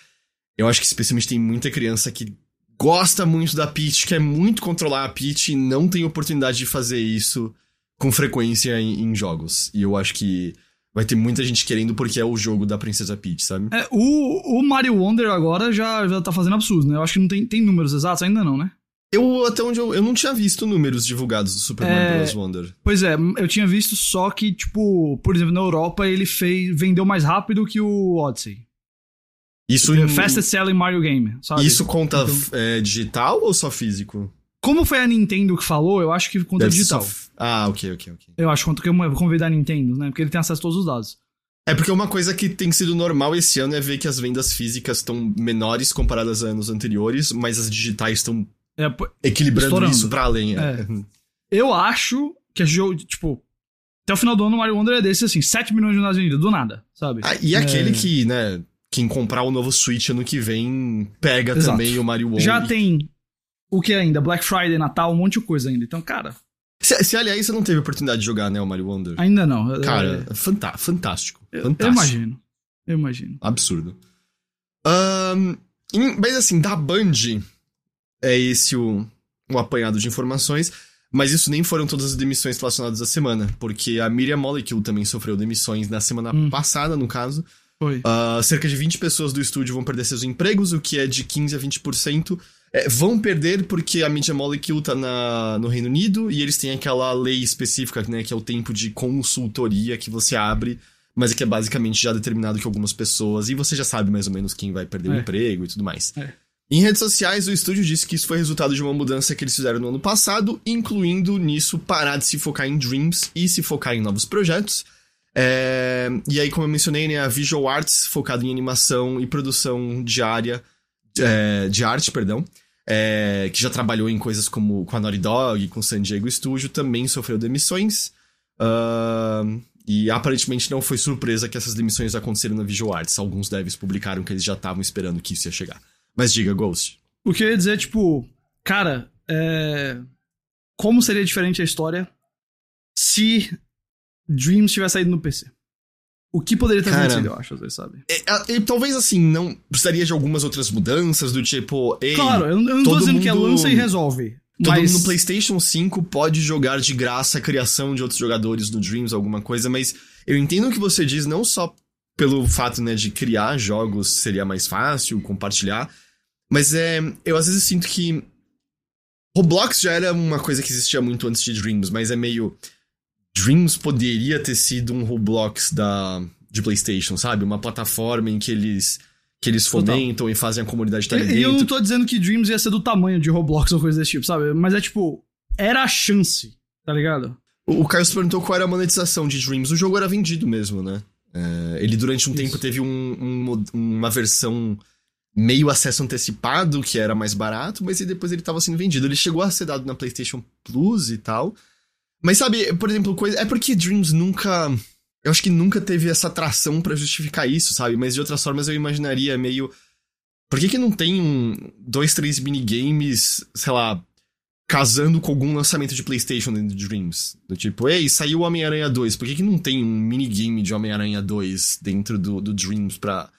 eu acho que especialmente tem muita criança que gosta muito da Peach, quer muito controlar a Peach e não tem oportunidade de fazer isso com frequência em, em jogos. E eu acho que vai ter muita gente querendo porque é o jogo da Princesa Peach, sabe? É, o, o Mario Wonder agora já, já tá fazendo absurdo, né? Eu acho que não tem, tem números exatos ainda não, né? Eu, até onde eu, eu não tinha visto números divulgados do Super Mario é, Bros. Wonder. Pois é, eu tinha visto só que, tipo, por exemplo, na Europa ele fez, vendeu mais rápido que o Odyssey. Isso, em- Fastest Selling Mario Game, sabe? isso conta Então- é, digital ou só físico? Como foi a Nintendo que falou, eu acho que conta Deve digital. só- Ah, ok, ok, ok. Eu acho que conta convidar a Nintendo, né? Porque ele tem acesso a todos os dados. É porque uma coisa que tem sido normal esse ano é ver que as vendas físicas estão menores comparadas a anos anteriores, mas as digitais estão É, equilibrando Estourando. isso pra além. é. É. eu acho que a jogo, tipo, até o final do ano o Mario Wonder é desse, assim, 7 milhões de unidades vendidas, do nada, sabe? Ah, e aquele É. que, né, quem comprar o novo Switch ano que vem pega Exato. também o Mario Wonder. Já tem o que ainda? Black Friday, Natal, um monte de coisa ainda. Então, cara, Se, se, aliás, você não teve oportunidade de jogar, né, o Mario Wonder. ainda não. Eu- Cara, é fanta- fantástico. eu, eu fantástico. imagino. Eu imagino. Absurdo. Em- mas assim, da Band é esse o, o apanhado de informações. Mas isso nem foram todas as demissões relacionadas à semana, porque a Miriam Molecule também sofreu demissões na semana Hum. passada, no caso. Foi. Ah, cerca de 20 pessoas do estúdio vão perder seus empregos, o que é de 15 a 20%. É, vão perder porque a Media Molecule tá na, no Reino Unido e eles têm aquela lei específica, né, que é o tempo de consultoria que você abre, mas é que é basicamente já determinado que algumas pessoas, e você já sabe mais ou menos quem vai perder o É. emprego e tudo mais. É. Em redes sociais, o estúdio disse que isso foi resultado de uma mudança que eles fizeram no ano passado, incluindo nisso parar de se focar em Dreams e se focar em novos projetos. É, E aí, como eu mencionei, né, a Visual Arts, focado em animação e produção diária, é, de arte, perdão, é, que já trabalhou em coisas como com a Naughty Dog, com o San Diego Studio, também sofreu demissões. Ahn, e aparentemente não foi surpresa que essas demissões aconteceram na Visual Arts. Alguns devs publicaram que eles já estavam esperando que isso ia chegar. Mas diga, Ghost. O que eu ia dizer, tipo, cara, é... como seria diferente a história se Dreams tivesse saído no PC? O que poderia ter Cara, acontecido, eu acho, às vezes, sabe? A- e talvez assim, não precisaria de algumas outras mudanças, do tipo, ei, Claro, eu, eu não tô dizendo que é mundo- lança e resolve. todo mas... mundo no PlayStation 5 pode jogar de graça a criação de outros jogadores no Dreams, alguma coisa, mas eu entendo o que você diz, não só pelo fato, né, de criar jogos seria mais fácil, compartilhar, mas é, eu às vezes sinto que Roblox já era uma coisa que existia muito antes de Dreams, mas é meio Dreams poderia ter sido um Roblox da de PlayStation, sabe? Uma plataforma em que eles que eles Total. fomentam e fazem a comunidade estar ali E eu não tô dizendo que Dreams ia ser do tamanho de Roblox ou coisa desse tipo, sabe? Mas é tipo, era a chance, tá ligado? O o Carlos perguntou qual era a monetização de Dreams. O jogo era vendido mesmo, né? É, ele durante um Isso. tempo teve um- um uma versão meio acesso antecipado, que era mais barato, mas depois ele tava sendo vendido. Ele chegou a ser dado na PlayStation Plus e tal. Mas sabe, por exemplo, coisa. É porque Dreams nunca. Eu acho que nunca teve essa atração pra justificar isso, sabe? Mas de outras formas eu imaginaria meio. Por que, que não tem um, dois, três minigames, sei lá, casando com algum lançamento de PlayStation dentro de Dreams? Do tipo, ei, saiu Homem-Aranha 2, por que, que não tem um minigame de Homem-Aranha 2 dentro do, do Dreams pra.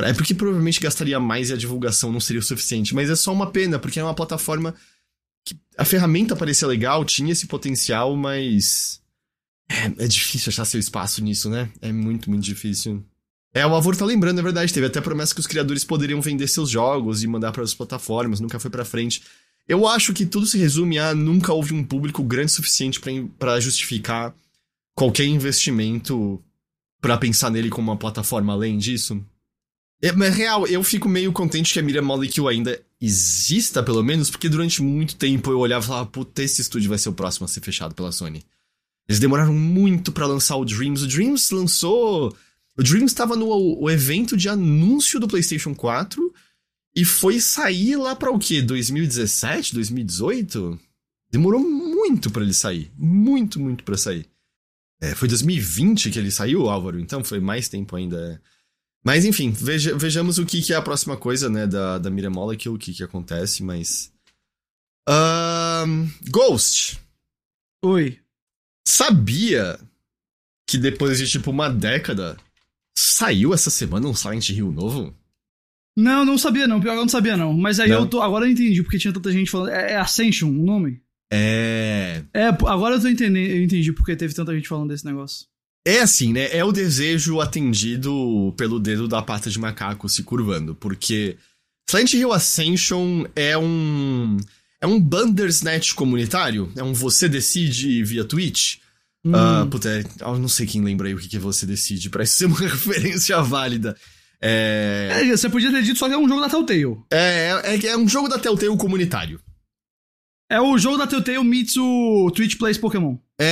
É porque provavelmente gastaria mais e a divulgação não seria o suficiente, mas é só uma pena, porque é uma plataforma que a ferramenta parecia legal, tinha esse potencial, mas. É, é difícil achar seu espaço nisso, né? É muito, muito difícil. É, o Avor tá lembrando, é verdade. Teve até promessa que os criadores poderiam vender seus jogos e mandar para as plataformas, nunca foi pra frente. Eu acho que tudo se resume a nunca houve um público grande o suficiente pra justificar qualquer investimento pra pensar nele como uma plataforma além disso. É, mas real, eu fico meio contente que a Miriam Molecule ainda exista, pelo menos, porque durante muito tempo eu olhava e falava, puta, esse estúdio vai ser o próximo a ser fechado pela Sony. Eles demoraram muito pra lançar o Dreams. O Dreams lançou. O Dreams tava no evento de anúncio do PlayStation 4 e foi sair lá pra o quê? 2017, 2018? Demorou muito pra ele sair. Muito, muito pra sair. É, foi 2020 que ele saiu, Álvaro, então foi mais tempo ainda. é. Mas enfim, veja- vejamos o que, que é a próxima coisa, né, da, da Miriam Molecule, o que, que acontece, mas. Ghost. Oi. Sabia que depois de tipo uma década saiu essa semana um Silent Hill novo? Não, não sabia não. Pior que eu não sabia não. Mas aí Não? eu tô. Agora eu entendi porque tinha tanta gente falando. É, é Ascension o nome? É. É, agora eu tô entendendo. Eu entendi porque teve tanta gente falando desse negócio. É assim, né? É o desejo atendido pelo dedo da pata de macaco se curvando, porque Silent Hill Ascension é um. É um Bandersnatch comunitário? É um você decide via Twitch? Hum, Ah, puta, é- eu não sei quem lembra aí o que que você decide, pra isso ser uma referência válida. É... É, você podia ter dito só que é um jogo da Telltale. É, é, é um jogo da Telltale comunitário. É o jogo da Telltale meets o Twitch Plays Pokémon. É,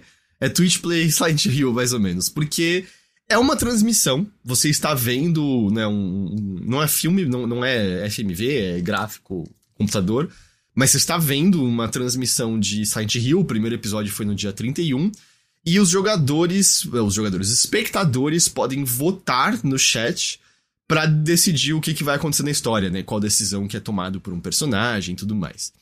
é. É Twitch Play Silent Hill, mais ou menos. Porque é uma transmissão. Você está vendo, né? Um, não é filme, não, não é FMV, é gráfico, computador. Mas você está vendo uma transmissão de Silent Hill. O primeiro episódio foi no dia 31. E os jogadores, os jogadores, espectadores podem votar no chat para decidir o que, que vai acontecer na história, né? Qual decisão que é tomado por um personagem e tudo mais.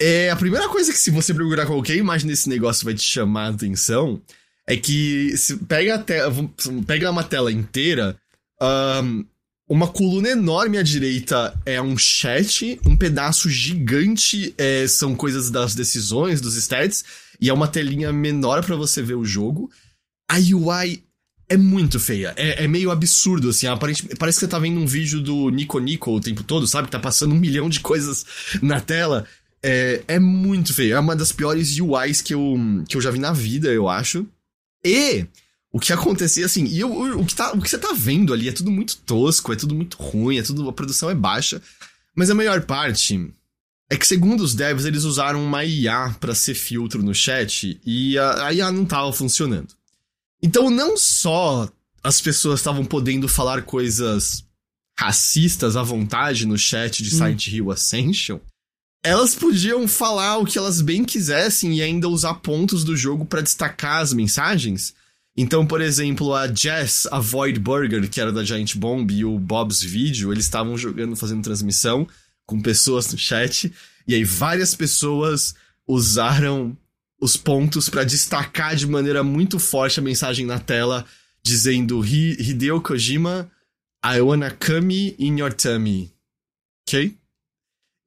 É, a primeira coisa que se você procurar qualquer imagem desse negócio vai te chamar a atenção é que se pega, a pega uma tela inteira, um, uma coluna enorme à direita é um chat, um pedaço gigante é, são coisas das decisões, dos stats, e é uma telinha menor para você ver o jogo. A UI é muito feia. É, é meio absurdo, assim. Aparente, parece que você tá vendo um vídeo do Nico Nico o tempo todo, sabe? Que tá passando um milhão de coisas na tela. É, é muito feio. É uma das piores UIs que eu, que eu já vi na vida, eu acho. E o que acontecia, assim, e o, o, que tá, o que você tá vendo ali é tudo muito tosco, é tudo muito ruim, é tudo. A produção é baixa. Mas a melhor parte é que, segundo os devs, eles usaram uma IA para ser filtro no chat e a, a IA não tava funcionando. Então, não só as pessoas estavam podendo falar coisas racistas à vontade no chat de hum. Silent Hill Ascension, elas podiam falar o que elas bem quisessem e ainda usar pontos do jogo para destacar as mensagens. Então, por exemplo, a Jess, a Void Burger, que era da Giant Bomb, e o Bob's Video, eles estavam jogando, fazendo transmissão com pessoas no chat, e aí várias pessoas usaram os pontos para destacar de maneira muito forte a mensagem na tela, dizendo Hideo Kojima, I wanna come in your tummy. Ok?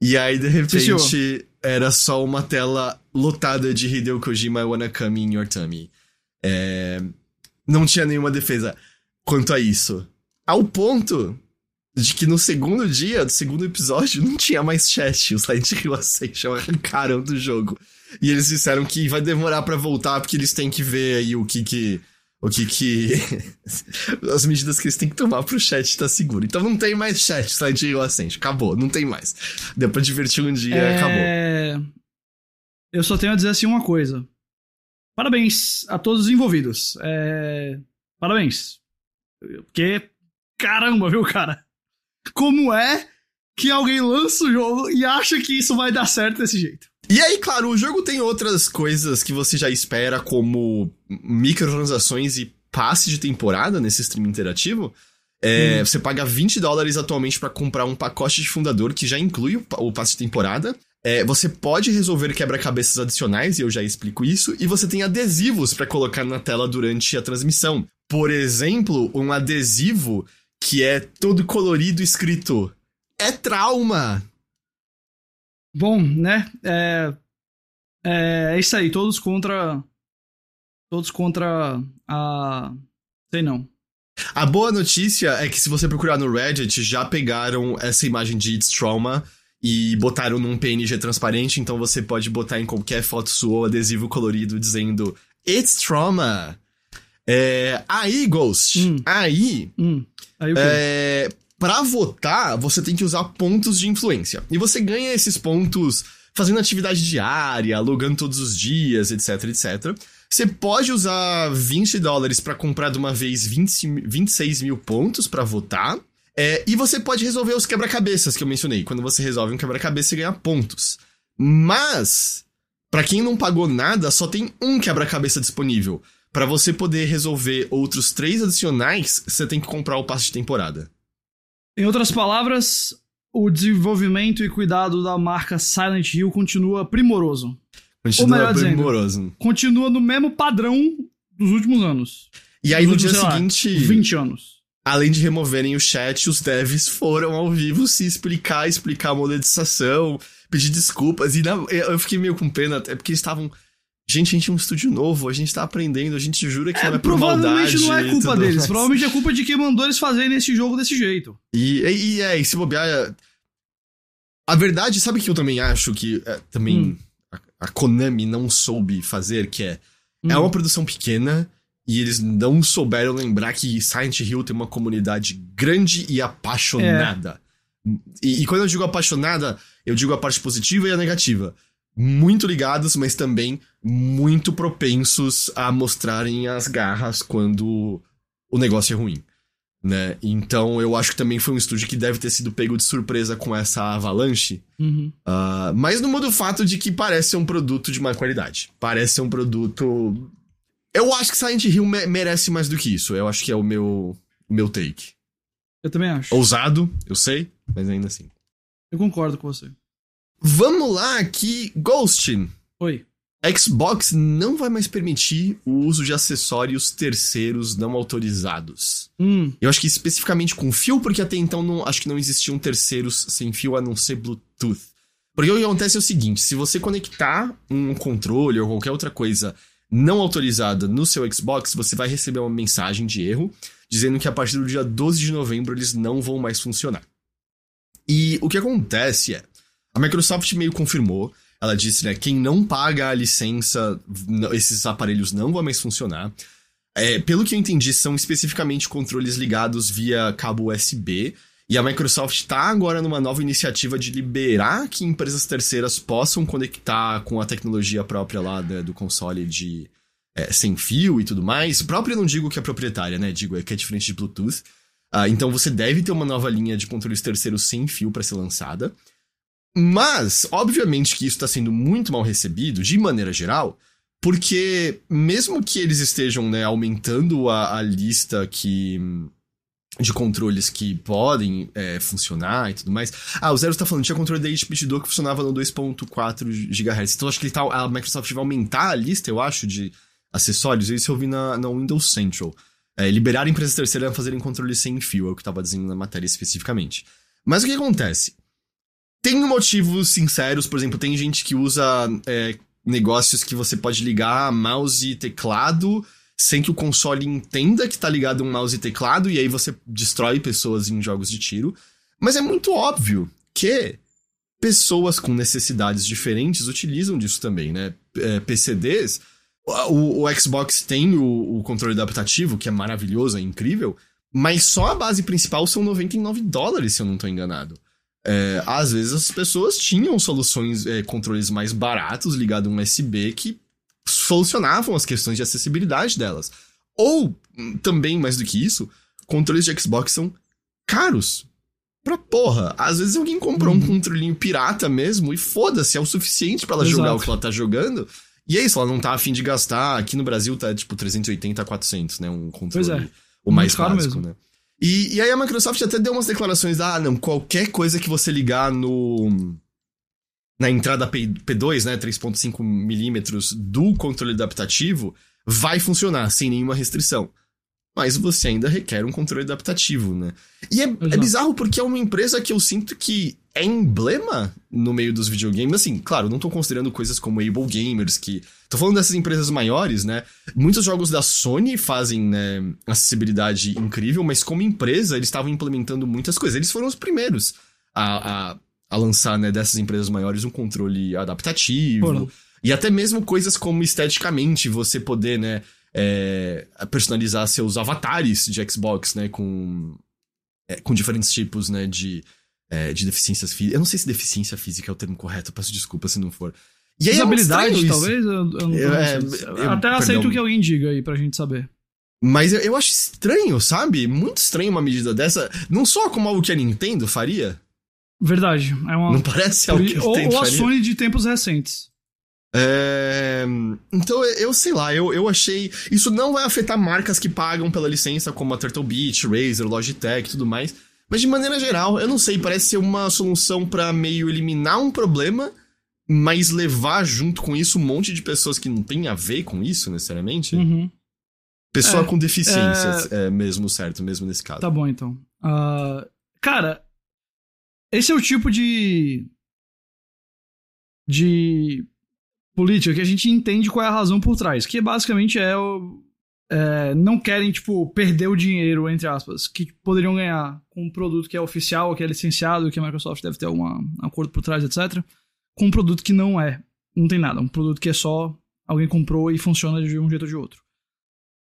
E aí, de repente, era só uma tela lotada de Hideo Kojima, I wanna come in your tummy. É... Não tinha nenhuma defesa quanto a isso. Ao ponto de que no segundo dia do segundo episódio não tinha mais chat. Os Silent Hill Ascension arrancaram do jogo. E eles disseram que vai demorar para voltar porque eles têm que ver aí o que que. O que que. as medidas que eles têm que tomar pro chat estar tá seguro. Então não tem mais chat Silent Hill Ascension. Acabou, não tem mais. Deu pra divertir um dia é... acabou. Eu só tenho a dizer assim uma coisa. Parabéns a todos os envolvidos. É... Parabéns. Porque. Caramba, viu, cara? como é que alguém lança o jogo e acha que isso vai dar certo desse jeito. E aí, claro, o jogo tem outras coisas que você já espera, como microtransações e passe de temporada nesse stream interativo. É, hum. Você paga 20 dólares atualmente para comprar um pacote de fundador que já inclui o, o passe de temporada. É, você pode resolver quebra-cabeças adicionais, e eu já explico isso, e você tem adesivos para colocar na tela durante a transmissão. Por exemplo, um adesivo que é todo colorido escrito é trauma. Bom, né? É, é, é isso aí, todos contra todos contra a sei não. A boa notícia é que se você procurar no Reddit, já pegaram essa imagem de It's Trauma e botaram num PNG transparente, então você pode botar em qualquer foto sua adesivo colorido dizendo It's Trauma. É, aí, Ghost, hum. aí hum. Aí? É, pra votar, você tem que usar pontos de influência. E você ganha esses pontos fazendo atividade diária, logando todos os dias, etc, etc. Você pode usar 20 dólares para comprar de uma vez 20, 26 mil pontos para votar. É, e você pode resolver os quebra-cabeças que eu mencionei. Quando você resolve um quebra-cabeça, você ganha pontos. Mas, para quem não pagou nada, só tem um quebra-cabeça disponível. Para você poder resolver outros três adicionais, você tem que comprar o passe de temporada. Em outras palavras, o desenvolvimento e cuidado da marca Silent Hill continua primoroso. Continua Ou primoroso. Dizendo, continua no mesmo padrão dos últimos anos. E aí, no últimos, dia seguinte. Lá, 20 anos. Além de removerem o chat, os devs foram ao vivo se explicar, explicar a monetização, pedir desculpas. E na, eu fiquei meio com pena, até porque eles estavam Gente, a gente é um estúdio novo, a gente tá aprendendo, a gente jura que é, não é por provavelmente maldade. não é culpa deles, mais. provavelmente é culpa de quem mandou eles fazerem esse jogo desse jeito. E, e, e é, e se bobear. A verdade, sabe que eu também acho que é, também hum. a, a, Konami não soube fazer, que é. É hum. É uma produção pequena e eles não souberam lembrar que Silent Hill tem uma comunidade grande e apaixonada. É. E, e, quando eu digo apaixonada, eu digo a parte positiva e a negativa. Muito ligados, mas também muito propensos a mostrarem as garras quando o negócio é ruim. Né? Então eu acho que também foi um estúdio que deve ter sido pego de surpresa com essa avalanche. Uhum. Uh, mas não muda o fato de que parece ser um produto de má qualidade. Parece ser um produto. Eu acho que Silent Hill me merece mais do que isso. Eu acho que é o meu, meu take. Eu também acho. Ousado, eu sei, mas ainda assim. Eu concordo com você. Vamos lá aqui, Ghost. Oi. Xbox não vai mais permitir o uso de acessórios terceiros não autorizados. Hum. Eu acho que especificamente com fio, porque até então não, acho que não existiam terceiros sem fio a não ser Bluetooth. Porque o que acontece é o seguinte: se você conectar um controle ou qualquer outra coisa não autorizada no seu Xbox, você vai receber uma mensagem de erro dizendo que a partir do dia 12 de novembro eles não vão mais funcionar. E o que acontece é, a Microsoft meio confirmou ela disse, né, quem não paga a licença, esses aparelhos não vão mais funcionar. É, pelo que eu entendi, são especificamente controles ligados via cabo USB. E a Microsoft está agora numa nova iniciativa de liberar que empresas terceiras possam conectar com a tecnologia própria lá né, do console de é, sem fio e tudo mais. Eu não digo que é proprietária, né? Digo é que é diferente de Bluetooth. Uh, então você deve ter uma nova linha de controles terceiros sem fio para ser lançada. Mas, obviamente que isso está sendo muito mal recebido, de maneira geral, porque mesmo que eles estejam né, aumentando a, a lista que de controles que podem é, funcionar e tudo mais. Ah, o Zero está falando, tinha controle da HP Duo que funcionava no 2.4 GHz. Então acho que tá, a Microsoft vai aumentar a lista, eu acho, de acessórios. Isso eu vi na, na Windows Central. É, liberar empresas terceiras a fazerem controle sem fio, é o que estava dizendo na matéria especificamente. Mas o que acontece? Tem motivos sinceros, por exemplo, tem gente que usa é, negócios que você pode ligar mouse e teclado sem que o console entenda que tá ligado um mouse e teclado, e aí você destrói pessoas em jogos de tiro. Mas é muito óbvio que pessoas com necessidades diferentes utilizam disso também, né? É, PCDs. O, o, Xbox tem o, o controle adaptativo, que é maravilhoso, é incrível, mas só a base principal são 99 dólares, se eu não tô enganado. É, às vezes as pessoas tinham soluções, é, controles mais baratos ligados a um USB que solucionavam as questões de acessibilidade delas. Ou, hum, também mais do que isso, controles de Xbox são caros. Pra porra, às vezes alguém comprou uhum. um controlinho pirata mesmo e foda-se, é o suficiente para ela Exato. jogar o que ela tá jogando. E é isso, ela não tá afim de gastar. Aqui no Brasil tá tipo 380 a 400, né? Um controle. É. O mais básico, mesmo. né? E, e aí a Microsoft até deu umas declarações, ah, não, qualquer coisa que você ligar no na entrada P, P2, né, 3.5 milímetros do controle adaptativo, vai funcionar sem nenhuma restrição mas você ainda requer um controle adaptativo, né? E é, é, bizarro porque é uma empresa que eu sinto que é emblema no meio dos videogames. Assim, claro, não tô considerando coisas como Able Gamers, que. Tô falando dessas empresas maiores, né? Muitos jogos da Sony fazem né, acessibilidade incrível, mas como empresa, eles estavam implementando muitas coisas. Eles foram os primeiros a, a, a lançar, né, dessas empresas maiores, um controle adaptativo. E até mesmo coisas como esteticamente, você poder, né? é, personalizar seus avatares de Xbox, né? Com, é, com diferentes tipos, né? De, é, de deficiências físicas. Eu não sei se deficiência física é o termo correto, peço desculpa se não for. E aí Usabilidade, é talvez? Eu, eu, eu, é, eu Até aceito que alguém diga aí pra gente saber. Mas eu, acho estranho, sabe? Muito estranho uma medida dessa. Não só como algo que a Nintendo faria. Verdade. É uma... Não parece algo que a Nintendo Ou a faria. Sony de tempos recentes. É... Então, eu sei lá, eu, eu achei. Isso não vai afetar marcas que pagam pela licença, como a Turtle Beach, Razer, Logitech e tudo mais. Mas de maneira geral, eu não sei, parece ser uma solução para meio eliminar um problema, mas levar junto com isso um monte de pessoas que não tem a ver com isso necessariamente. Uhum. Pessoa é, com deficiências, é... é... mesmo certo, mesmo nesse caso. Tá bom, então. Uh, cara, esse é o tipo de. de política que a gente entende qual é a razão por trás, que basicamente é o. É, não querem, tipo, perder o dinheiro, entre aspas, que poderiam ganhar com um produto que é oficial, que é licenciado, que a Microsoft deve ter algum acordo por trás, etc., com um produto que não é. Não tem nada. Um produto que é só alguém comprou e funciona de um jeito ou de outro.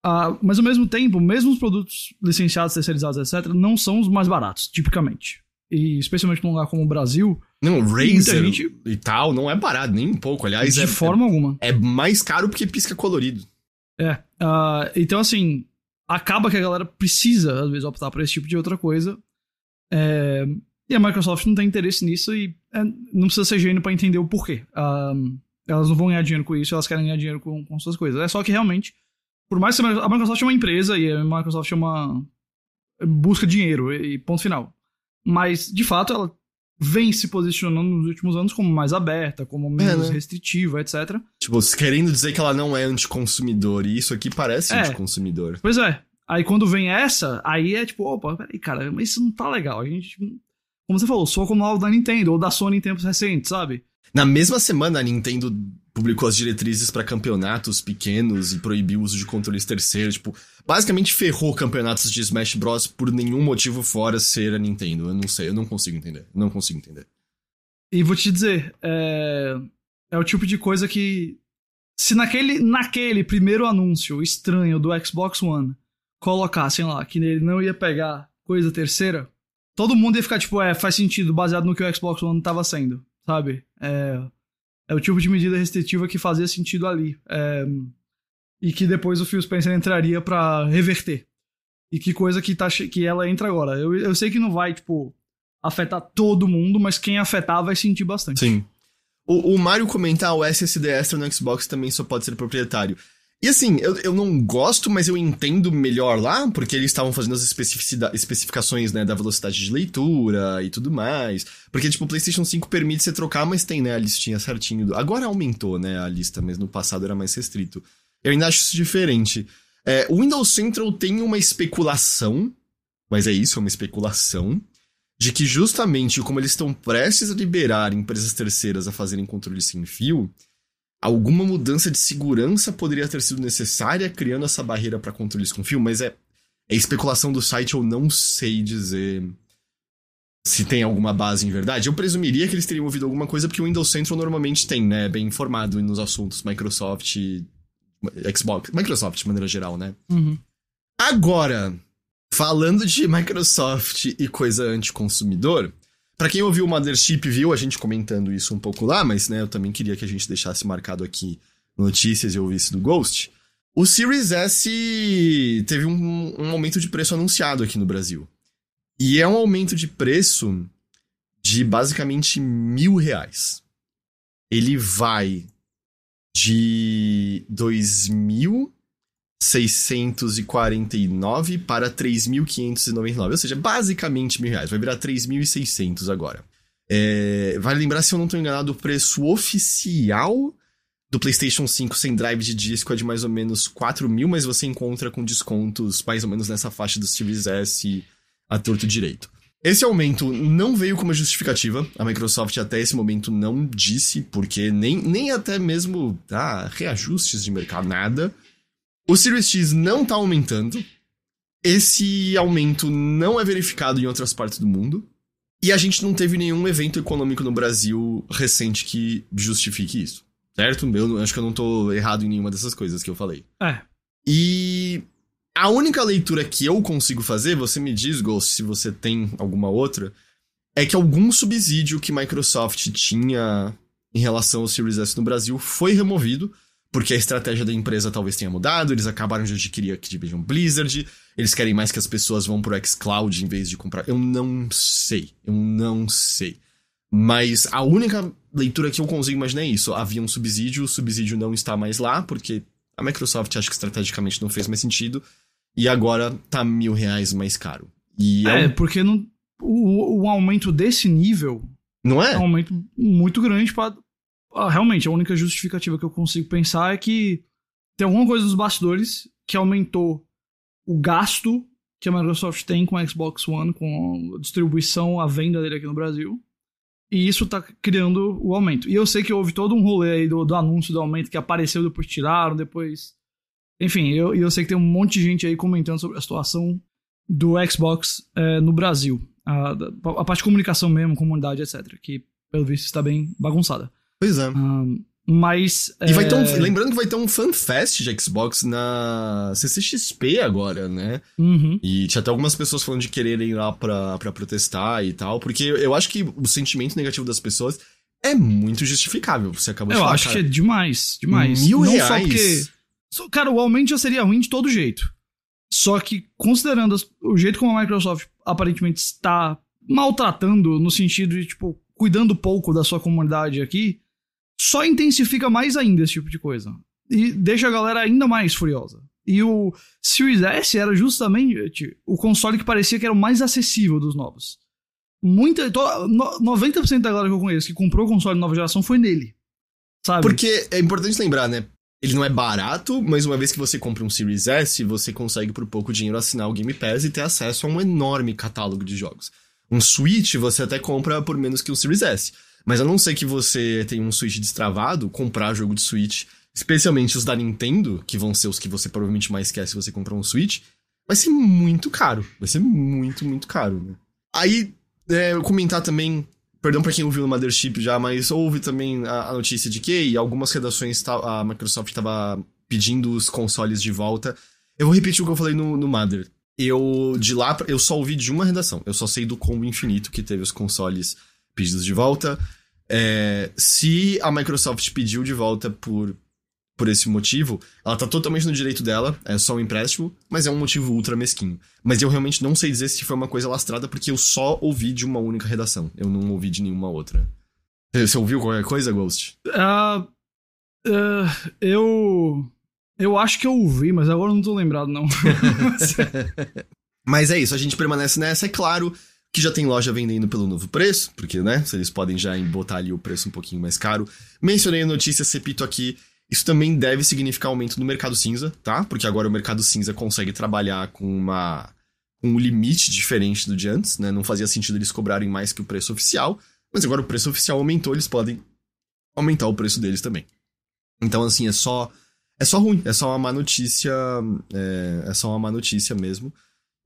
Uh, mas ao mesmo tempo, mesmo os produtos licenciados, terceirizados, etc., não são os mais baratos, tipicamente. E especialmente num lugar como o Brasil. Não, Razer gente... e tal, não é barato, nem um pouco. Aliás, de é, forma é, alguma. É mais caro porque pisca colorido. É. Uh, então, assim, acaba que a galera precisa, às vezes, optar por esse tipo de outra coisa. É, e a Microsoft não tem interesse nisso e é, não precisa ser gênio para entender o porquê. Um, elas não vão ganhar dinheiro com isso, elas querem ganhar dinheiro com, com suas coisas. É só que realmente, por mais que a Microsoft é uma empresa e a Microsoft é uma. busca dinheiro e ponto final. Mas, de fato, ela vem se posicionando nos últimos anos como mais aberta, como menos é, né? restritiva, etc. Tipo, querendo dizer que ela não é anticonsumidor, e isso aqui parece é. anticonsumidor. Pois é. Aí quando vem essa, aí é tipo, opa, peraí, cara, mas isso não tá legal. A gente como você falou, soa como algo da Nintendo ou da Sony em tempos recentes, sabe? Na mesma semana, a Nintendo publicou as diretrizes para campeonatos pequenos e proibiu o uso de controles terceiros. Tipo, basicamente ferrou campeonatos de Smash Bros. por nenhum motivo fora ser a Nintendo. Eu não sei, eu não consigo entender. não consigo entender. E vou te dizer, é, é o tipo de coisa que. Se naquele, naquele primeiro anúncio estranho do Xbox One colocassem lá que ele não ia pegar coisa terceira, todo mundo ia ficar tipo, é, faz sentido, baseado no que o Xbox One tava sendo, sabe? É, é o tipo de medida restritiva que fazia sentido ali. É, e que depois o Phil Spencer entraria para reverter. E que coisa que, tá, que ela entra agora. Eu, eu sei que não vai, tipo, afetar todo mundo, mas quem afetar vai sentir bastante. Sim. O, o Mario comentar o SSD extra no Xbox também só pode ser proprietário. E assim, eu, eu não gosto, mas eu entendo melhor lá, porque eles estavam fazendo as especificações, né, da velocidade de leitura e tudo mais. Porque, tipo, o PlayStation 5 permite você trocar, mas tem, né, a listinha certinho. Do... Agora aumentou, né, a lista, mas no passado era mais restrito. Eu ainda acho isso diferente. É, o Windows Central tem uma especulação, mas é isso, é uma especulação, de que justamente como eles estão prestes a liberar empresas terceiras a fazerem controle sem fio alguma mudança de segurança poderia ter sido necessária, criando essa barreira para controles com fio, mas é, é especulação do site, eu não sei dizer se tem alguma base em verdade. Eu presumiria que eles teriam ouvido alguma coisa, porque o Windows Central normalmente tem, né? Bem informado nos assuntos Microsoft, Xbox, Microsoft de maneira geral, né? Uhum. Agora, falando de Microsoft e coisa anticonsumidor, para quem ouviu o Mothership viu a gente comentando isso um pouco lá, mas né, eu também queria que a gente deixasse marcado aqui notícias e ouvisse do Ghost. O Series S teve um, um aumento de preço anunciado aqui no Brasil. E é um aumento de preço de basicamente mil reais. Ele vai de dois mil 649 para 3.599, ou seja, basicamente mil reais. Vai virar 3.600 agora. É, vale lembrar, se eu não estou enganado, o preço oficial do PlayStation 5 sem drive de disco é de mais ou menos 4 mil, mas você encontra com descontos mais ou menos nessa faixa do Series S a torto direito. Esse aumento não veio como justificativa, a Microsoft até esse momento não disse, porque nem, nem até mesmo ah, reajustes de mercado, nada. O Series X não tá aumentando. Esse aumento não é verificado em outras partes do mundo. E a gente não teve nenhum evento econômico no Brasil recente que justifique isso. Certo? Eu acho que eu não tô errado em nenhuma dessas coisas que eu falei. É. E a única leitura que eu consigo fazer, você me diz, Ghost, se você tem alguma outra, é que algum subsídio que Microsoft tinha em relação ao Series S no Brasil foi removido porque a estratégia da empresa talvez tenha mudado, eles acabaram de adquirir a Activision Blizzard, eles querem mais que as pessoas vão pro xCloud em vez de comprar. Eu não sei, eu não sei. Mas a única leitura que eu consigo imaginar é isso. Havia um subsídio, o subsídio não está mais lá, porque a Microsoft acho que estrategicamente não fez mais sentido, e agora tá mil reais mais caro. E é, é um... porque não, o, o aumento desse nível não é? É um aumento muito grande para realmente, a única justificativa que eu consigo pensar é que tem alguma coisa nos bastidores que aumentou o gasto que a Microsoft tem com a Xbox One, com a distribuição, a venda dele aqui no Brasil. E isso tá criando o aumento. E eu sei que houve todo um rolê aí do, do anúncio do aumento que apareceu, depois tiraram, depois. Enfim, eu, eu sei que tem um monte de gente aí comentando sobre a situação do Xbox é, no Brasil. A, a parte de comunicação mesmo, comunidade, etc. Que, pelo visto, está bem bagunçada. Pois é. Um, Mas. E vai ter um, é, lembrando que vai ter um FanFest de Xbox na CCXP agora, né? uhum. E tinha até algumas pessoas falando de quererem ir lá pra, pra protestar e tal, porque eu acho que o sentimento negativo das pessoas é muito justificável. Você acabou de Eu falar, acho cara. que é demais, demais. Mil Não reais? só porque. Cara, o aumento já seria ruim de todo jeito. Só que, considerando o jeito como a Microsoft aparentemente está maltratando, no sentido de, tipo, cuidando pouco da sua comunidade aqui, só intensifica mais ainda esse tipo de coisa. E deixa a galera ainda mais furiosa. E o Series S era justamente o console que parecia que era o mais acessível dos novos. Muita, to- no- 90% da galera que eu conheço que comprou o console nova geração foi nele. Sabe? Porque é importante lembrar, né? Ele não é barato, mas uma vez que você compra um Series S, você consegue por pouco dinheiro assinar o Game Pass e ter acesso a um enorme catálogo de jogos. Um Switch você até compra por menos que um Series S. Mas a não ser que você tenha um Switch destravado, comprar jogo de Switch, especialmente os da Nintendo, que vão ser os que você provavelmente mais quer se você comprar um Switch, vai ser muito caro. Vai ser muito, muito caro, né? Aí, é, comentar também Perdão pra quem ouviu no Mothership já, mas houve também a, a notícia de que algumas redações a Microsoft estava pedindo os consoles de volta. Eu vou repetir o que eu falei no, no Mother. Eu, de lá, eu só ouvi de uma redação. Eu só sei do combo infinito que teve os consoles pedidos de volta. É, se a Microsoft pediu de volta por, por esse motivo, ela tá totalmente no direito dela, é só um empréstimo, mas é um motivo ultra mesquinho. Mas eu realmente não sei dizer se foi uma coisa lastrada, porque eu só ouvi de uma única redação. Eu não ouvi de nenhuma outra. Você ouviu qualquer coisa, Ghost? Ah, ah, eu. Eu acho que eu ouvi, mas agora eu não tô lembrado, não. Mas é isso, a gente permanece nessa. É claro que já tem loja vendendo pelo novo preço, porque, né, eles podem já botar ali o preço um pouquinho mais caro. Mencionei a notícia, repito aqui, isso também deve significar aumento no mercado cinza, tá? Porque agora o mercado cinza consegue trabalhar com uma um limite diferente do de antes, né? Não fazia sentido eles cobrarem mais que o preço oficial, mas agora o preço oficial aumentou, eles podem aumentar o preço deles também. Então, assim, é só é só ruim, é só uma má notícia, é, é só uma má notícia mesmo.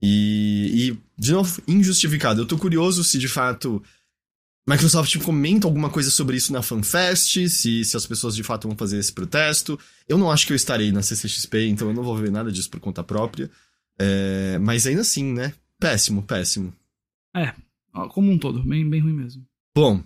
E, e, de novo, injustificado. Eu tô curioso se de fato Microsoft comenta alguma coisa sobre isso na FanFest, se, se as pessoas de fato vão fazer esse protesto. Eu não acho que eu estarei na CCXP, então eu não vou ver nada disso por conta própria. É, mas ainda assim, né? Péssimo, péssimo. Ó, Como um todo, bem, bem ruim mesmo. Bom,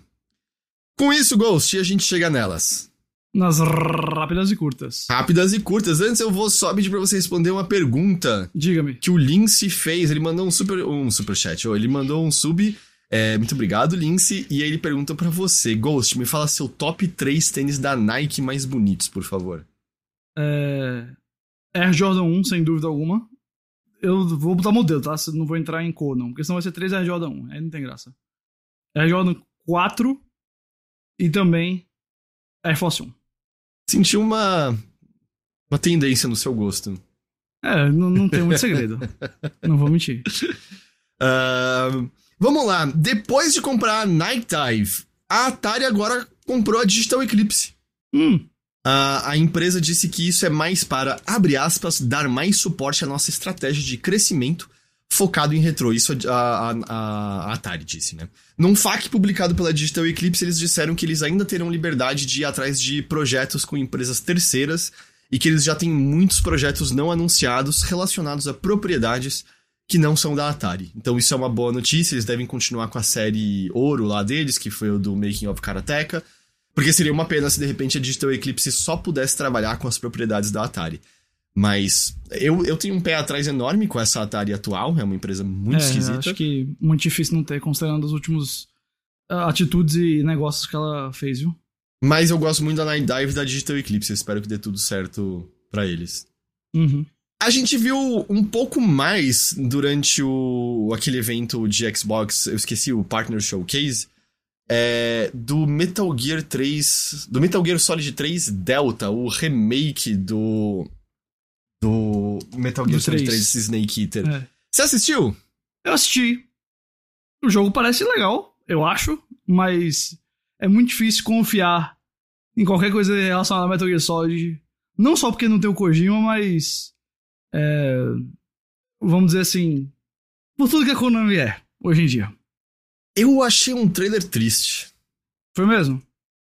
com isso, Ghost, a gente chega nelas. Nas rápidas e curtas. Rápidas e curtas. Antes eu vou só pedir pra você responder uma pergunta Diga-me. que o Lince fez. Ele mandou um super, um super chat, ou ele mandou um sub. É, muito obrigado, Lince. E aí ele pergunta pra você, Ghost, me fala seu top 3 tênis da Nike mais bonitos, por favor. É... Air Jordan 1, sem dúvida alguma. Eu vou botar modelo, tá? Não vou entrar em cor, não. Porque senão vai ser 3 Air Jordan 1. Aí não tem graça. Air Jordan 4 e também Air Force 1. Senti uma uma tendência no seu gosto. É, não, não tem muito segredo. não vou mentir. Ahn, vamos lá. Depois de comprar a Nike Dive, a Atari agora comprou a Digital Eclipse. Hum, A, a empresa disse que isso é mais para, abre aspas, dar mais suporte à nossa estratégia de crescimento focado em retrô. Isso a, a, a- Atari disse, né? Num FAQ publicado pela Digital Eclipse, eles disseram que eles ainda terão liberdade de ir atrás de projetos com empresas terceiras e que eles já têm muitos projetos não anunciados relacionados a propriedades que não são da Atari. Então isso é uma boa notícia, eles devem continuar com a série Ouro lá deles, que foi o do Making of Karateka, porque seria uma pena se de repente a Digital Eclipse só pudesse trabalhar com as propriedades da Atari. Mas eu, eu tenho um pé atrás enorme com essa Atari atual, é uma empresa muito é, esquisita. acho que muito difícil não ter, considerando as últimas ah, atitudes e negócios que ela fez, viu? Mas eu gosto muito da Night Dive da Digital Eclipse, eu espero que dê tudo certo pra eles. Uhum. A gente viu um pouco mais durante o aquele evento de Xbox, eu esqueci o Partner Showcase, é, do Metal Gear 3, do Metal Gear Solid 3 Delta, o remake do do Metal Gear Solid 3. 3 Snake Eater. É. Você assistiu? Eu assisti. O jogo parece legal, eu acho, mas é muito difícil confiar em qualquer coisa relacionada a Metal Gear Solid. Não só porque não tem o Kojima, mas. é, vamos dizer assim. Por tudo que a Konami é, hoje em dia. Eu achei um trailer triste. Foi mesmo?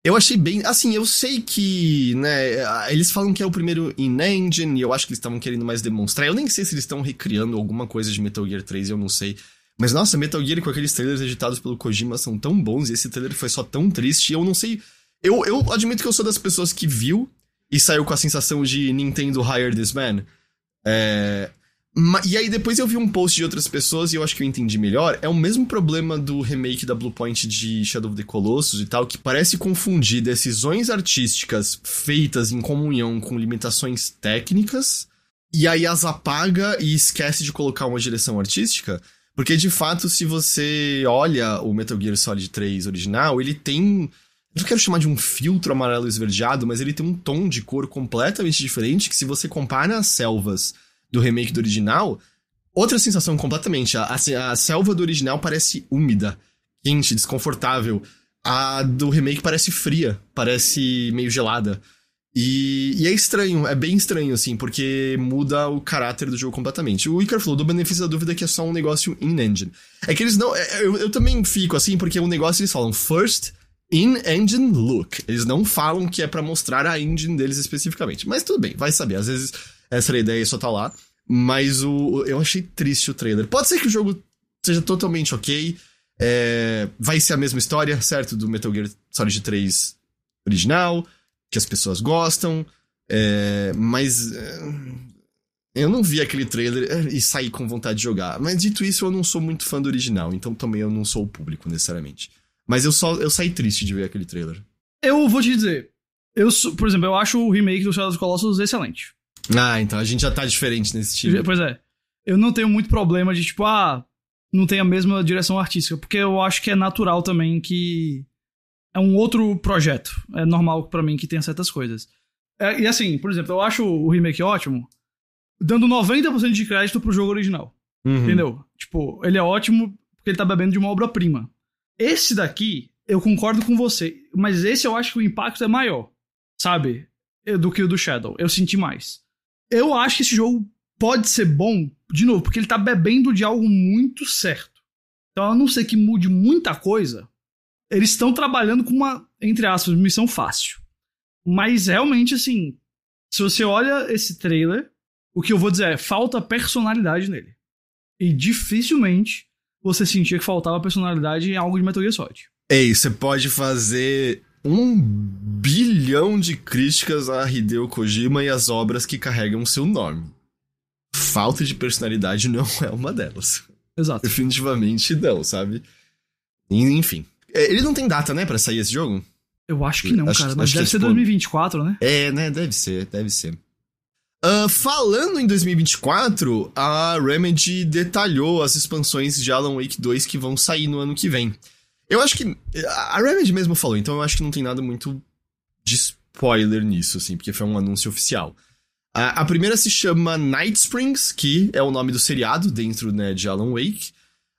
Eu achei bem. Assim, eu sei que, né, eles falam que é o primeiro in-engine, e eu acho que eles estavam querendo mais demonstrar. Eu nem sei se eles estão recriando alguma coisa de Metal Gear 3, eu não sei. Mas nossa, Metal Gear com aqueles trailers editados pelo Kojima são tão bons, e esse trailer foi só tão triste, eu não sei. Eu, eu admito que eu sou das pessoas que viu e saiu com a sensação de Nintendo Hire This Man. É, e aí depois eu vi um post de outras pessoas e eu acho que eu entendi melhor. É o mesmo problema do remake da Bluepoint de Shadow of the Colossus e tal, que parece confundir decisões artísticas feitas em comunhão com limitações técnicas, e aí as apaga e esquece de colocar uma direção artística. Porque de fato, se você olha o Metal Gear Solid 3 original, ele tem. Eu não quero chamar de um filtro amarelo esverdeado, mas ele tem um tom de cor completamente diferente que se você compara as selvas do remake do original, outra sensação completamente. A, a, a selva do original parece úmida, quente, desconfortável. A do remake parece fria, parece meio gelada. E, e, é estranho, é bem estranho, assim, porque muda o caráter do jogo completamente. O Icar falou do benefício da dúvida que é só um negócio in-engine. É que eles não. É, eu, eu também fico assim, porque o negócio eles falam first in-engine look. Eles não falam que é para mostrar a engine deles especificamente. Mas tudo bem, vai saber. Às vezes essa era a ideia e só tá lá. Mas o, eu achei triste o trailer. Pode ser que o jogo seja totalmente ok. É, vai ser a mesma história, certo? Do Metal Gear Solid 3 original, que as pessoas gostam. É, mas. É, eu não vi aquele trailer é, e saí com vontade de jogar. Mas dito isso, eu não sou muito fã do original, então também eu não sou o público necessariamente. Mas eu só eu saí triste de ver aquele trailer. Eu vou te dizer. Eu, por exemplo, eu acho o remake do Shadow of Colossus excelente. Ah, então a gente já tá diferente nesse tipo. Pois é. Eu não tenho muito problema de, tipo, ah, não tem a mesma direção artística, porque eu acho que é natural também que é um outro projeto. É normal para mim que tenha certas coisas. É, e assim, por exemplo, eu acho o remake ótimo, dando 90% de crédito pro jogo original. Uhum. Entendeu? Tipo, ele é ótimo porque ele tá bebendo de uma obra-prima. Esse daqui, eu concordo com você, mas esse eu acho que o impacto é maior, sabe? Do que o do Shadow. Eu senti mais. Eu acho que esse jogo pode ser bom, de novo, porque ele tá bebendo de algo muito certo. Então, a não ser que mude muita coisa, eles estão trabalhando com uma, entre aspas, missão fácil. Mas realmente, assim, se você olha esse trailer, o que eu vou dizer é: falta personalidade nele. E dificilmente você sentia que faltava personalidade em algo de Metal Gear Solid. Ei, você pode fazer um bilhão de críticas a Hideo Kojima e as obras que carregam seu nome. Falta de personalidade não é uma delas. Exato. Definitivamente não, sabe? Enfim. É, ele não tem data, né, para sair esse jogo? Eu acho que não, acho, cara. Mas deve ser 2024, né? É, né? Deve ser, deve ser. Uh, falando em 2024, a Remedy detalhou as expansões de Alan Wake 2 que vão sair no ano que vem. Eu acho que. A Remedy mesmo falou, então eu acho que não tem nada muito de spoiler nisso, assim, porque foi um anúncio oficial. A, a primeira se chama Night Springs, que é o nome do seriado dentro né, de Alan Wake.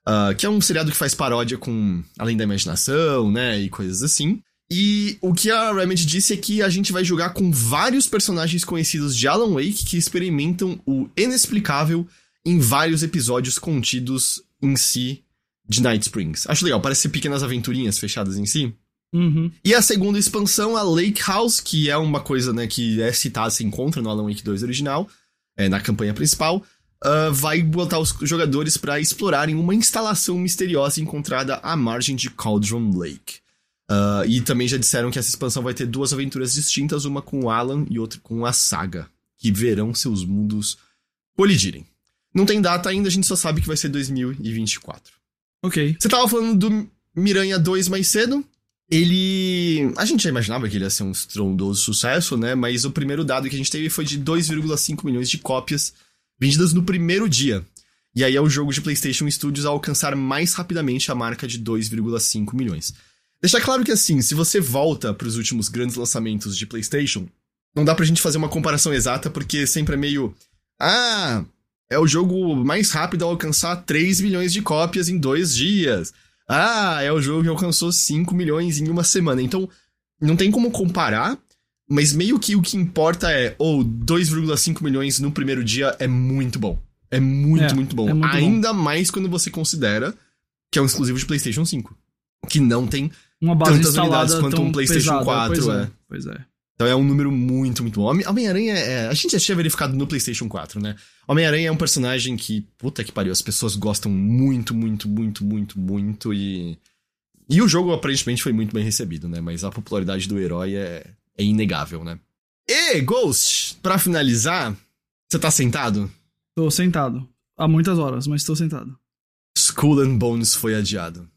Uh, que é um seriado que faz paródia com Além da Imaginação, né, e coisas assim. E o que a Remedy disse é que a gente vai jogar com vários personagens conhecidos de Alan Wake que experimentam o inexplicável em vários episódios contidos em si de Night Springs. Acho legal, parece ser pequenas aventurinhas fechadas em si. Uhum. E a segunda expansão, a Lake House, que é uma coisa né, que é citada, se encontra no Alan Wake 2 original, é, na campanha principal, uh, vai botar os jogadores para explorarem uma instalação misteriosa encontrada à margem de Cauldron Lake. Uh, e também já disseram que essa expansão vai ter duas aventuras distintas, uma com o Alan e outra com a Saga, que verão seus mundos colidirem. Não tem data ainda, a gente só sabe que vai ser 2024. Ok. Você tava falando do Miranha 2 mais cedo. Ele. A gente já imaginava que ele ia ser um estrondoso sucesso, né? Mas o primeiro dado que a gente teve foi de 2,5 milhões de cópias vendidas no primeiro dia. E aí é o jogo de PlayStation Studios a alcançar mais rapidamente a marca de 2,5 milhões. Deixar claro que assim, se você volta para os últimos grandes lançamentos de PlayStation, não dá pra gente fazer uma comparação exata porque sempre é meio. Ah, é o jogo mais rápido a alcançar 3 milhões de cópias em dois dias. Ah, é o jogo que alcançou 5 milhões em uma semana. Então, não tem como comparar, mas meio que o que importa é, ou oh, 2,5 milhões no primeiro dia é muito bom. É muito, é, muito bom. É muito Ainda bom. mais quando você considera que é um exclusivo de PlayStation 5. Que não tem uma base tantas instalada unidades quanto um PlayStation pesada. 4, Pois é. é. Pois é. Então é um número muito, muito bom. Homem- Homem-Aranha é. A gente já tinha verificado no PlayStation 4, né? Homem-Aranha é um personagem que. Puta que pariu, as pessoas gostam muito, muito, muito, muito, muito. E. E o jogo aparentemente foi muito bem recebido, né? Mas a popularidade do herói é, é inegável, né? E, Ghost, pra finalizar, você tá sentado? Tô sentado. Há muitas horas, mas tô sentado. Skull and Bones foi adiado.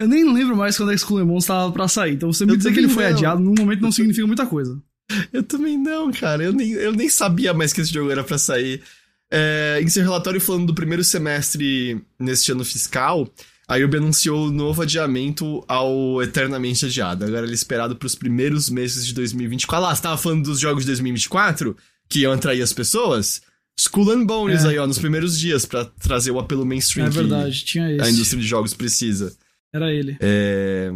Eu nem lembro mais quando a Skull and Bones tava pra sair. Então você me Eu dizer que ele foi não. adiado num momento não significa muita coisa. Eu também não, cara. Eu nem, eu nem sabia mais que esse jogo era pra sair. É, em seu relatório falando do primeiro semestre neste ano fiscal, a Ubi anunciou o novo adiamento ao eternamente adiado. Agora ele é esperado pros primeiros meses de 2024. Ah lá, você tava falando dos jogos de 2024? Que iam atrair as pessoas? Skull and Bones É. aí, ó, nos primeiros dias, pra trazer o apelo mainstream É que verdade, tinha esse. a indústria de jogos precisa. Era ele. É,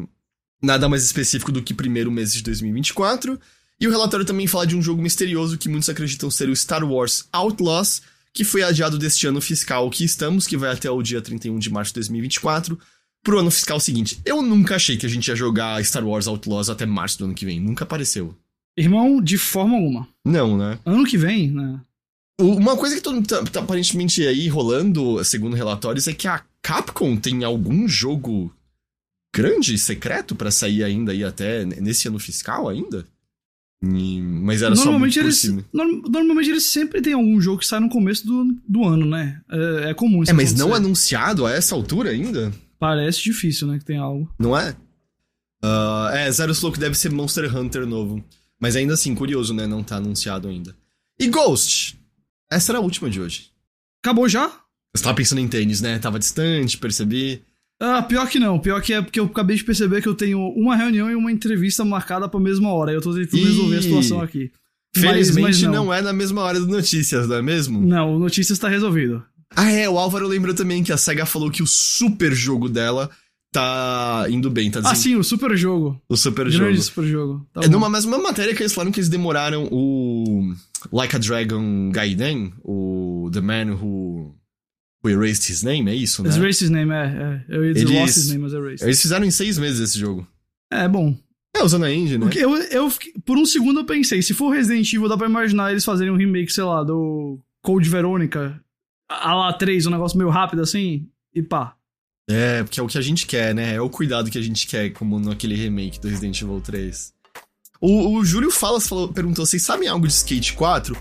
nada mais específico do que primeiro mês de 2024. E o relatório também fala de um jogo misterioso que muitos acreditam ser o Star Wars Outlaws, que foi adiado deste ano fiscal que estamos, que vai até o dia 31 de março de 2024, pro ano fiscal seguinte. Eu nunca achei que a gente ia jogar Star Wars Outlaws até março do ano que vem. Nunca apareceu. Irmão, de forma alguma. Não, né? Ano que vem, né? Uma coisa que todo tá, tá aparentemente aí rolando, segundo relatórios, é que a Capcom tem algum jogo grande, secreto, pra sair ainda aí até nesse ano fiscal ainda. E- mas era só muito Normalmente eles, cima. norm- normalmente eles sempre têm algum jogo que sai no começo do, do ano, né? É, é comum isso É, mas não acontecer. anunciado a essa altura ainda? Parece difícil, né? Que tem algo. Não é? Ah, é, Zero Slow que deve ser Monster Hunter novo. Mas ainda assim, curioso, né? Não tá anunciado ainda. E Ghost? Essa era a última de hoje. Acabou já? Você tava pensando em tênis, né? Tava distante, percebi. Ah, pior que não. Pior que é porque eu acabei de perceber que eu tenho uma reunião e uma entrevista marcada pra mesma hora. Eu tô tentando Ih. resolver a situação aqui. Mas- Felizmente mas não. não. é na mesma hora do Notícias, não é mesmo? Não, o Notícias tá resolvido. Ah, é, o Álvaro lembrou também que a SEGA falou que o super jogo dela tá indo bem, tá Ah, dizendo? sim, o super jogo. o super Grande jogo. super jogo. Tá É numa mesma matéria que eles falaram que eles demoraram o Like a Dragon Gaiden, o The Man Who, who Erased His Name, é isso, né? It's Racist Name, é, é. Eu ia dizer Eles- Lost His Name, mas é Racist. Eles fizeram em seis meses esse jogo. É, bom. É, usando a engine, né? Eu, eu, por um segundo eu pensei, se for Resident Evil, dá pra imaginar eles fazerem um remake, sei lá, do Code Verônica, a lá 3, um negócio meio rápido assim, e pá. É, porque é o que a gente quer, né? É o cuidado que a gente quer, como naquele remake do Resident Evil 3. O, o Júlio Falas falou, perguntou: vocês sabem algo de Skate 4?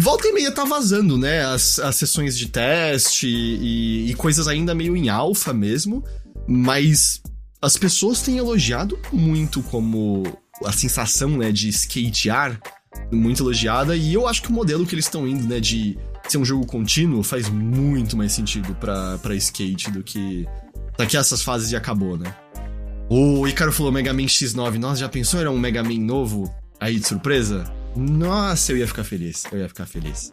Volta e meia tá vazando, né? As, as sessões de teste e, e coisas ainda meio em alfa mesmo. Mas as pessoas têm elogiado muito como a sensação, né, de skatear. Muito elogiada. E eu acho que o modelo que eles estão indo, né, de ser um jogo contínuo, faz muito mais sentido pra, pra skate do que daqui a essas fases e acabou, né? O Icaro falou Mega Man X9. Nossa, já pensou era um Mega Man novo aí de surpresa? Nossa, eu ia ficar feliz. Eu ia ficar feliz.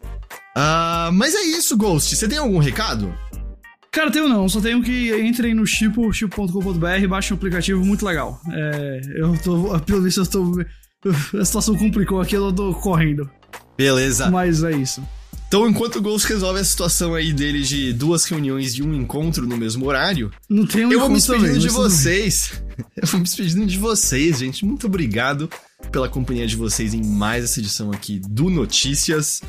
Ah, mas é isso, Ghost. Você tem algum recado? Cara, tenho não, só tenho que entrem no Chipo, chipo.com.br, baixem um aplicativo muito legal. É, eu tô, pelo visto eu tô, a situação complicou aqui, eu tô correndo. Beleza. Mas é isso. Então, enquanto o Ghost resolve a situação aí dele de duas reuniões de um encontro no mesmo horário, Não tem um eu vou me encontro também, despedindo de vocês. Eu vou me despedindo de vocês, gente. Muito obrigado pela companhia de vocês em mais essa edição aqui do Notícias.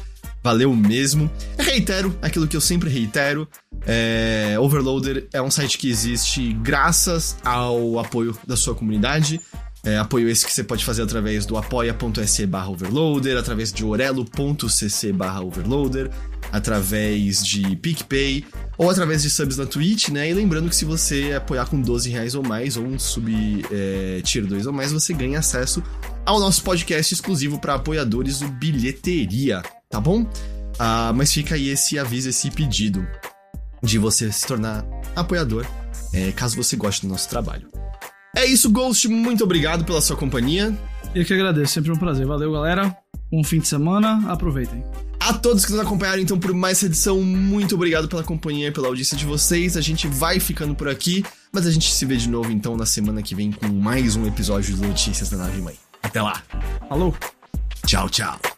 Valeu mesmo. Reitero aquilo que eu sempre reitero. É, Overloader é um site que existe graças ao apoio da sua comunidade. É, apoio esse que você pode fazer através do apoia.se barra overloader, através de orelo.cc barra overloader, através de PicPay ou através de subs na Twitch, né? E lembrando que se você apoiar com 12 reais ou mais, ou um sub é, tier 2 ou mais, você ganha acesso ao nosso podcast exclusivo para apoiadores do Bilheteria, tá bom? Ah, mas fica aí esse aviso, esse pedido de você se tornar apoiador, é, caso você goste do nosso trabalho. É isso, Ghost. Muito obrigado pela sua companhia. Eu que agradeço, sempre um prazer. Valeu, galera. Bom fim de semana, aproveitem. A todos que nos acompanharam, então, por mais essa edição, muito obrigado pela companhia e pela audiência de vocês. A gente vai ficando por aqui, mas a gente se vê de novo, então, na semana que vem com mais um episódio de Notícias da Nave Mãe. Até lá. Falou! Tchau, tchau.